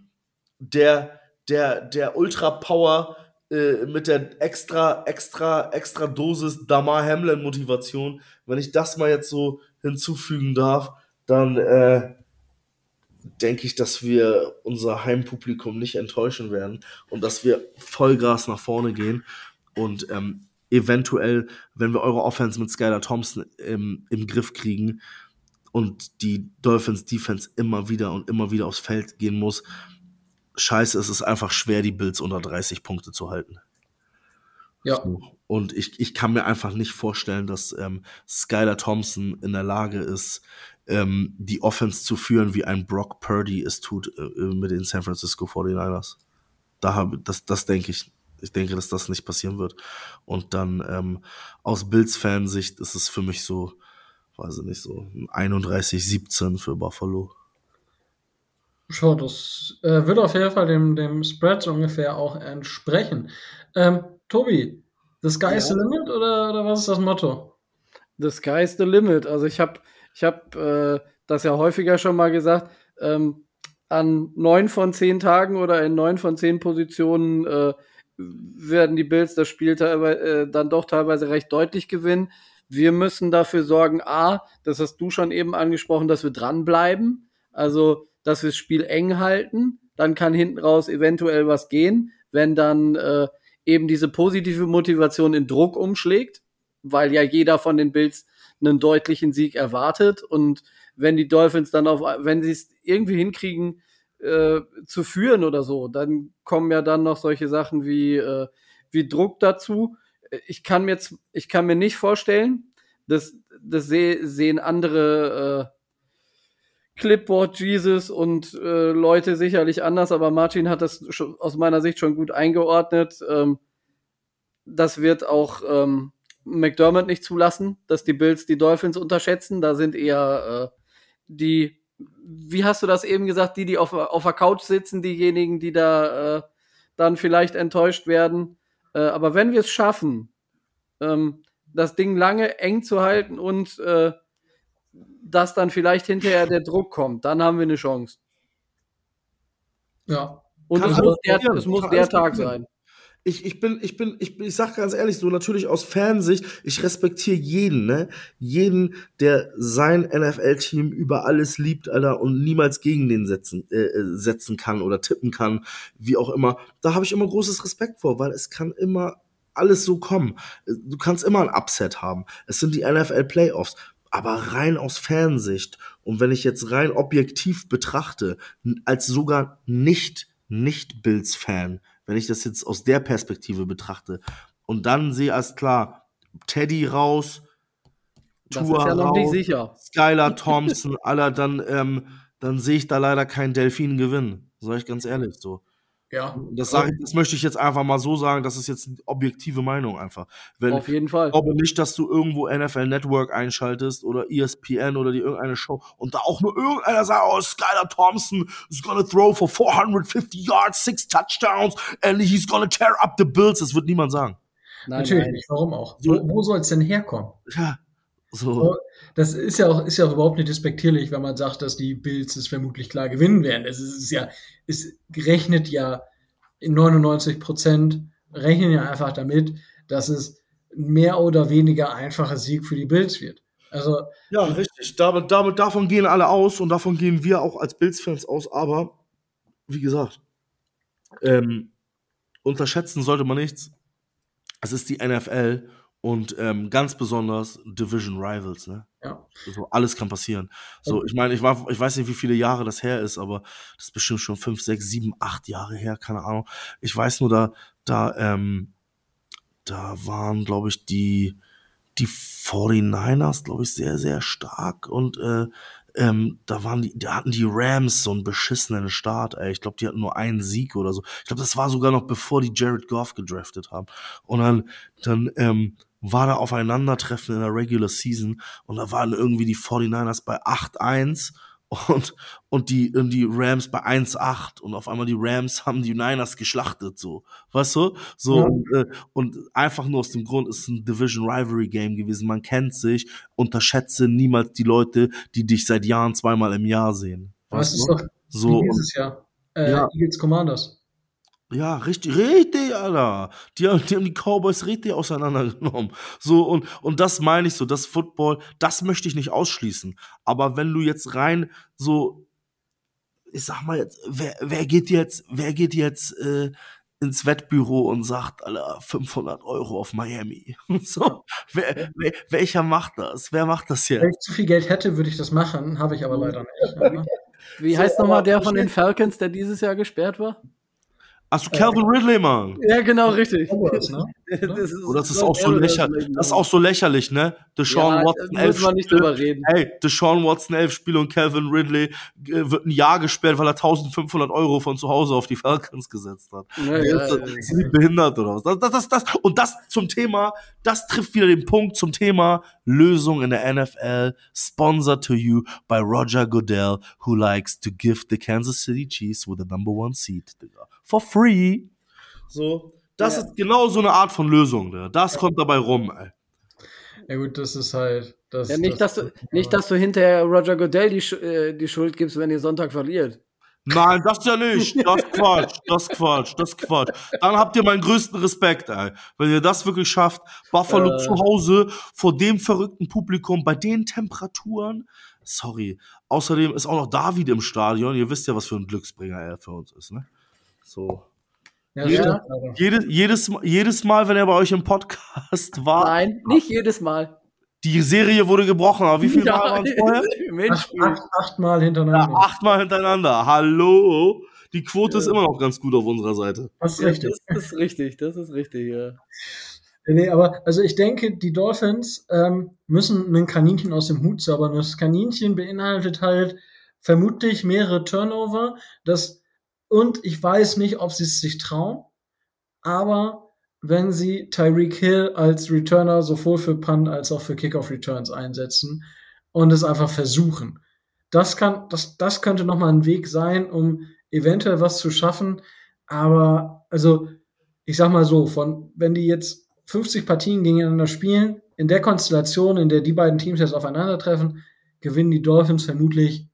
der, der, der Ultra-Power äh, mit der extra, extra, extra Dosis Damar Hamlin-Motivation, wenn ich das mal jetzt so hinzufügen darf, dann äh, denke ich, dass wir unser Heimpublikum nicht enttäuschen werden und dass wir Vollgas nach vorne gehen und ähm, eventuell, wenn wir eure Offense mit Skylar Thompson im, im Griff kriegen und die Dolphins Defense immer wieder und immer wieder aufs Feld gehen muss, scheiße, es ist einfach schwer, die Bills unter 30 Punkte zu halten. Ja. So. Und ich, ich kann mir einfach nicht vorstellen, dass ähm, Skylar Thompson in der Lage ist, ähm, die Offense zu führen, wie ein Brock Purdy es tut äh, mit den San Francisco 49ers. Da habe, das, das denke ich. Ich denke, dass das nicht passieren wird. Und dann ähm, aus Bills-Fansicht ist es für mich so, weiß ich nicht, so ein 31-17 für Buffalo. Schon, das äh, wird auf jeden Fall dem, dem Spread ungefähr auch entsprechen. Ähm, Tobi, the sky is the limit oder, oder was ist das Motto? The sky's the limit. Also ich habe ich hab, äh, das ja häufiger schon mal gesagt. ähm, an neun von zehn Tagen oder in neun von zehn Positionen äh, werden die Bills das Spiel äh, dann doch teilweise recht deutlich gewinnen. Wir müssen dafür sorgen, A, das hast du schon eben angesprochen, dass wir dranbleiben, also dass wir das Spiel eng halten, dann kann hinten raus eventuell was gehen, wenn dann äh, eben diese positive Motivation in Druck umschlägt, weil ja jeder von den Bills einen deutlichen Sieg erwartet und wenn die Dolphins dann auf, wenn sie es irgendwie hinkriegen, äh, zu führen oder so, dann kommen ja dann noch solche Sachen wie, äh, wie Druck dazu. Ich kann mir, ich kann mir nicht vorstellen, das, das seh, sehen andere äh, Clipboard Jesus und äh, Leute sicherlich anders, aber Martin hat das schon, aus meiner Sicht schon gut eingeordnet. Ähm, das wird auch ähm, McDermott nicht zulassen, dass die Bills die Dolphins unterschätzen. Da sind eher äh, die, wie hast du das eben gesagt, die, die auf, auf der Couch sitzen, diejenigen, die da äh, dann vielleicht enttäuscht werden. Äh, aber wenn wir es schaffen, ähm, das Ding lange eng zu halten und äh, dass dann vielleicht hinterher der Druck kommt, dann haben wir eine Chance. Ja. Und es muss der, es muss der Tag sein. ich, ich bin, ich bin, ich, bin- ich sag ganz ehrlich, so natürlich aus Fansicht, ich respektiere jeden, ne? Jeden, der sein NFL-Team über alles liebt, Alter, und niemals gegen den setzen, äh, äh, setzen kann oder tippen kann, wie auch immer. Da habe ich immer großes Respekt vor, weil es kann immer alles so kommen. Du kannst immer ein Upset haben. Es sind die NFL-Playoffs. Aber rein aus Fansicht und wenn ich jetzt rein objektiv betrachte, als sogar nicht nicht Bills-Fan, wenn ich das jetzt aus der Perspektive betrachte und dann sehe als klar Teddy raus, Das Tua ja raus. Skylar Thompson, aller dann ähm, dann sehe ich da leider keinen Delfin gewinnen, sage ich ganz ehrlich so. Ja. Das sage ich, das möchte ich jetzt einfach mal so sagen, das ist jetzt eine objektive Meinung einfach. Wenn, Auf jeden Fall. ich glaube nicht, dass du irgendwo NFL Network einschaltest oder ESPN oder die irgendeine Show und da auch nur irgendeiner sagt, oh, Skylar Thompson is gonna throw for 450 yards, six touchdowns and he's gonna tear up the Bills. Das wird niemand sagen. Nein, Natürlich nein. nicht. Warum auch? So- Wo, wo soll es denn herkommen? Ja, so. Das ist ja auch, ist ja auch überhaupt nicht despektierlich, wenn man sagt, dass die Bills es vermutlich klar gewinnen werden. Es ist, ist ja, es rechnet ja in 99 Prozent, rechnen ja einfach damit, dass es ein mehr oder weniger einfacher Sieg für die Bills wird. Also, Ja, richtig. Damit, damit, davon gehen alle aus und davon gehen wir auch als Bills-Fans aus. Aber wie gesagt, ähm, unterschätzen sollte man nichts. Es ist die NFL und ähm, ganz besonders Division Rivals. Ne? ja. So, alles kann passieren. So, ich meine, ich war, ich weiß nicht, wie viele Jahre das her ist, aber das ist bestimmt schon fünf, sechs, sieben, acht Jahre her, keine Ahnung. Ich weiß nur, da, da, ähm, da waren, glaube ich, die, die 49ers, glaube ich, sehr, sehr stark und äh, ähm, da waren die, da hatten die Rams so einen beschissenen Start, ey. Ich glaube, die hatten nur einen Sieg oder so. Ich glaube, das war sogar noch bevor die Jared Goff gedraftet haben. Und dann, dann ähm, war da Aufeinandertreffen in der Regular Season und da waren irgendwie die 49ers bei 8-1 und, und, die, und die Rams bei 1-8 und auf einmal die Rams haben die Niners geschlachtet, so. Weißt du? So, Ja. und, äh, und einfach nur aus dem Grund, es ist ein Division Rivalry Game gewesen. Man kennt sich, unterschätze niemals die Leute, die dich seit Jahren zweimal im Jahr sehen. Weißt ist du? doch So, dieses Jahr. Äh, Ja. Eagles Commanders. Ja, richtig, richtig, Alter. Die, haben- die haben die Cowboys richtig auseinandergenommen. So, und, und das meine ich so, das Football, das möchte ich nicht ausschließen. Aber wenn du jetzt rein so, ich sag mal jetzt, wer, wer geht jetzt, wer geht jetzt äh, ins Wettbüro und sagt, Alter, 500 Euro auf Miami? So, wer, wer, welcher macht das? Wer macht das Wenn jetzt? ich zu viel Geld hätte, würde ich das machen, habe ich aber leider nicht. ne? Wie So, heißt nochmal der von den Falcons, der dieses Jahr gesperrt war? Achso, Calvin Ridley, Mann. Ja, genau, richtig. Cowboys, ne? Das ist, Oh, das ist auch so lächerlich. Das ist auch so lächerlich, ne? Deshaun ja, Watson, elf müssen wir nicht Spiele. drüber reden. Hey, Deshaun Watson, elf Spiele und Calvin Ridley äh, wird ein Jahr gesperrt, weil er 1500 Euro von zu Hause auf die Falcons gesetzt hat. Ja, ja, das- ja. Ist die behindert oder was? Das, das, das, das, und das zum Thema, das trifft wieder den Punkt zum Thema Lösung in der NFL, sponsored to you by Roger Goodell, who likes to gift the Kansas City Chiefs with the number one seed, Digga. For free. So, das Ja. ist genau so eine Art von Lösung, Digga. Das kommt dabei rum, ey. Ja gut, das ist halt. Das, Ja, nicht, dass du, nicht, dass du hinterher Roger Goodell die, äh, die Schuld gibst, wenn ihr Sonntag verliert. Nein, das ja nicht. Das ist Quatsch. Das ist Quatsch. Das ist Quatsch. Dann habt ihr meinen größten Respekt, ey. Wenn ihr das wirklich schafft, Buffalo Äh. zu Hause vor dem verrückten Publikum, bei den Temperaturen. Sorry. Außerdem ist auch noch David im Stadion. Ihr wisst ja, was für ein Glücksbringer er für uns ist, ne? So. Ja, aber- Jedes, jedes, jedes Mal, wenn er bei euch im Podcast war, Nein, nicht jedes Mal. die Serie wurde gebrochen. Aber wie viele Mal waren es vorher? Im Acht, Hinspiel. acht, achtmal Ja, hintereinander. achtmal hintereinander. Hallo. Die Quote ist immer noch ganz gut auf unserer Seite. das ist Ja, richtig. das ist richtig, das ist richtig, ja. Nee, aber also ich denke, die Dolphins ähm, müssen ein Kaninchen aus dem Hut zaubern. Das Kaninchen beinhaltet halt vermutlich mehrere Turnover. Das, und ich weiß nicht, ob sie es sich trauen, aber wenn sie Tyreek Hill als Returner sowohl für Punt als auch für Kickoff Returns einsetzen und es einfach versuchen. Das kann, das, das könnte nochmal ein Weg sein, um eventuell was zu schaffen. Aber, also, ich sag mal so, von, wenn die jetzt 50 Partien gegeneinander spielen, in der Konstellation, in der die beiden Teams jetzt aufeinandertreffen, gewinnen die Dolphins vermutlich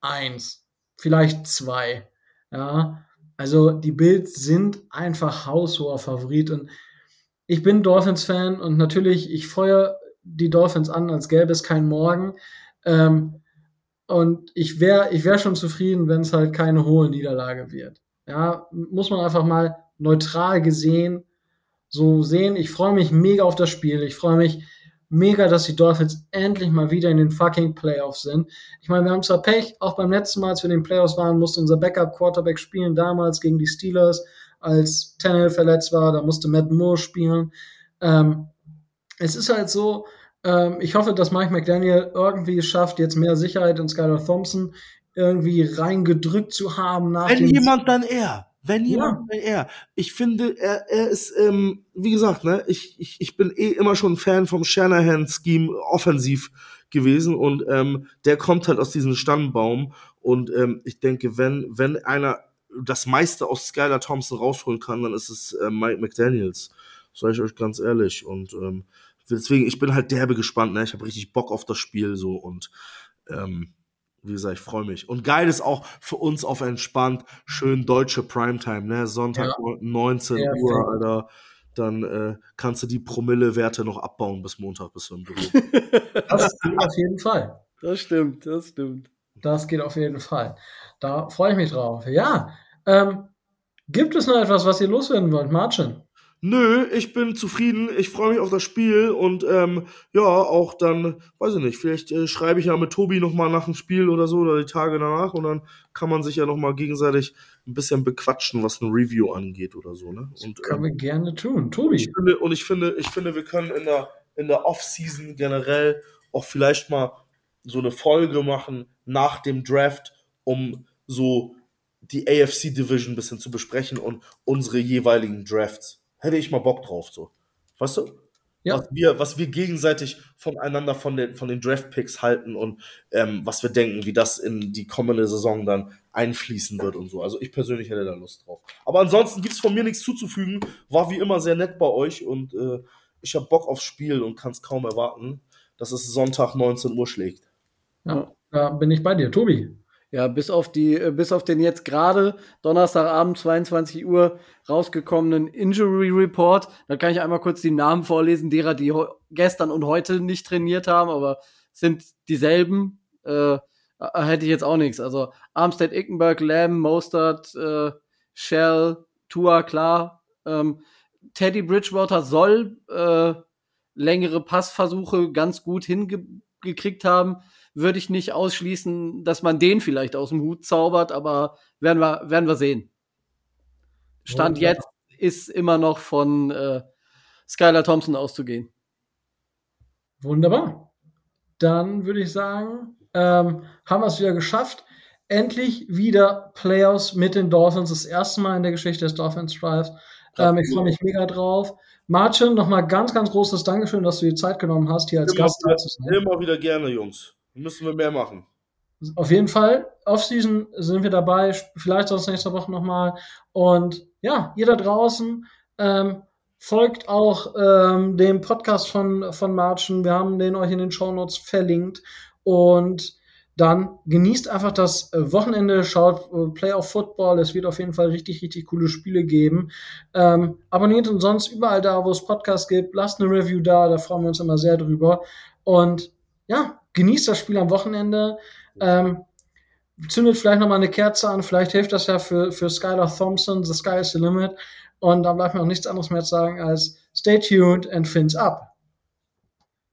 eins, vielleicht zwei. Ja, also die Bills sind einfach haushoher Favorit und ich bin Dolphins-Fan und natürlich, ich feuer die Dolphins an, als gäbe es keinen Morgen. Ähm, und ich wäre ich wär schon zufrieden, wenn es halt keine hohe Niederlage wird. Ja, muss man einfach mal neutral gesehen so sehen. Ich freue mich mega auf das Spiel. Ich freue mich mega, dass die Dolphins endlich mal wieder in den fucking Playoffs sind. Ich meine, wir haben zwar Pech, auch beim letzten Mal, als wir in den Playoffs waren, musste unser Backup-Quarterback spielen, damals gegen die Steelers, als Tannehill verletzt war, da musste Matt Moore spielen. Ähm, es ist halt so, ähm, ich hoffe, dass Mike McDaniel irgendwie schafft, jetzt mehr Sicherheit in Skylar Thompson irgendwie reingedrückt zu haben nach Wenn jemand, dann er. Wenn Ja. jemand, dann er. Ich finde, er, er ist, ähm, wie gesagt, ne, ich, ich, ich bin eh immer schon Fan vom Shanahan-Scheme offensiv gewesen und ähm, der kommt halt aus diesem Stammbaum und ähm, ich denke, wenn, wenn einer das meiste aus Skylar Thompson rausholen kann, dann ist es äh, Mike McDaniels. Sag ich euch ganz ehrlich. Und ähm, deswegen, ich bin halt derbe gespannt, ne? Ich habe richtig Bock auf das Spiel so und ähm, wie gesagt, ich freue mich. Und geil ist auch für uns auf entspannt, schön deutsche Primetime, ne? Sonntag 19 Ja, Uhr, voll. Alter. Dann äh, kannst du die Promille-Werte noch abbauen bis Montag bis du im Büro. Das geht auf jeden Fall. Das stimmt, das stimmt. Das geht auf jeden Fall. Da freue ich mich drauf. Ja, ähm, gibt es noch etwas, was ihr loswerden wollt, Marcin? Nö, ich bin zufrieden. Ich freue mich auf das Spiel und ähm, ja, auch dann, weiß ich nicht, vielleicht äh, schreibe ich ja mit Tobi nochmal nach dem Spiel oder so oder die Tage danach und dann kann man sich ja nochmal gegenseitig ein bisschen bequatschen, was ein Review angeht oder so, ne? Und, Können ähm, wir gerne tun. ich Tobi. finde, und ich finde, ich finde, wir können in der, in der Off-Season generell auch vielleicht mal so eine Folge machen nach dem Draft, um so die AFC Division ein bisschen zu besprechen und unsere jeweiligen Drafts. Hätte ich mal Bock drauf, so. Weißt du? Ja. Was, wir, was wir gegenseitig voneinander von den, von den Draft-Picks halten und ähm, was wir denken, wie das in die kommende Saison dann einfließen wird und so. Also ich persönlich hätte da Lust drauf. Aber ansonsten gibt es von mir nichts zuzufügen. War wie immer sehr nett bei euch und äh, ich habe Bock aufs Spiel und kann es kaum erwarten, dass es Sonntag 19 Uhr schlägt. Ja, da bin ich bei dir. Tobi. Ja, bis auf die, äh, bis auf den jetzt gerade Donnerstagabend 22 Uhr rausgekommenen Injury Report. Da kann ich einmal kurz die Namen vorlesen, derer, die gestern und heute nicht trainiert haben, aber sind dieselben. Äh, hätte ich jetzt auch nichts. Also Armstead, Ickenberg, Lamb, Mostert, äh, Shell, Tua, klar. Ähm, Teddy Bridgewater soll äh, längere Passversuche ganz gut hingekriegt haben würde ich nicht ausschließen, dass man den vielleicht aus dem Hut zaubert, aber werden wir, werden wir sehen. Stand Wunderbar. jetzt ist immer noch von äh, Skylar Thompson auszugehen. Wunderbar. Dann würde ich sagen, ähm, haben wir es wieder geschafft. Endlich wieder Playoffs mit den Dolphins. Das erste Mal in der Geschichte des Dolphins Drives. Ähm, ich freue mich mega drauf. Marcin, nochmal ganz, ganz großes Dankeschön, dass du dir Zeit genommen hast, hier als Immer Gast wieder, da zu sein. immer wieder gerne, Jungs. Müssen wir mehr machen. Auf jeden Fall. Offseason sind wir dabei. Vielleicht sonst nächste Woche nochmal. Und ja, ihr da draußen, ähm, folgt auch ähm, dem Podcast von, von Marchen. Wir haben den euch in den Shownotes verlinkt. Und dann genießt einfach das Wochenende, schaut äh, Playoff Football. Es wird auf jeden Fall richtig, richtig coole Spiele geben. Ähm, abonniert uns sonst überall da, wo es Podcasts gibt. Lasst eine Review da, da freuen wir uns immer sehr drüber. Und ja, genießt das Spiel am Wochenende. Ähm, zündet vielleicht noch mal eine Kerze an. Vielleicht hilft das ja für, für Skylar Thompson. The sky is the limit. Und dann bleibt mir auch nichts anderes mehr zu sagen als stay tuned and fins up.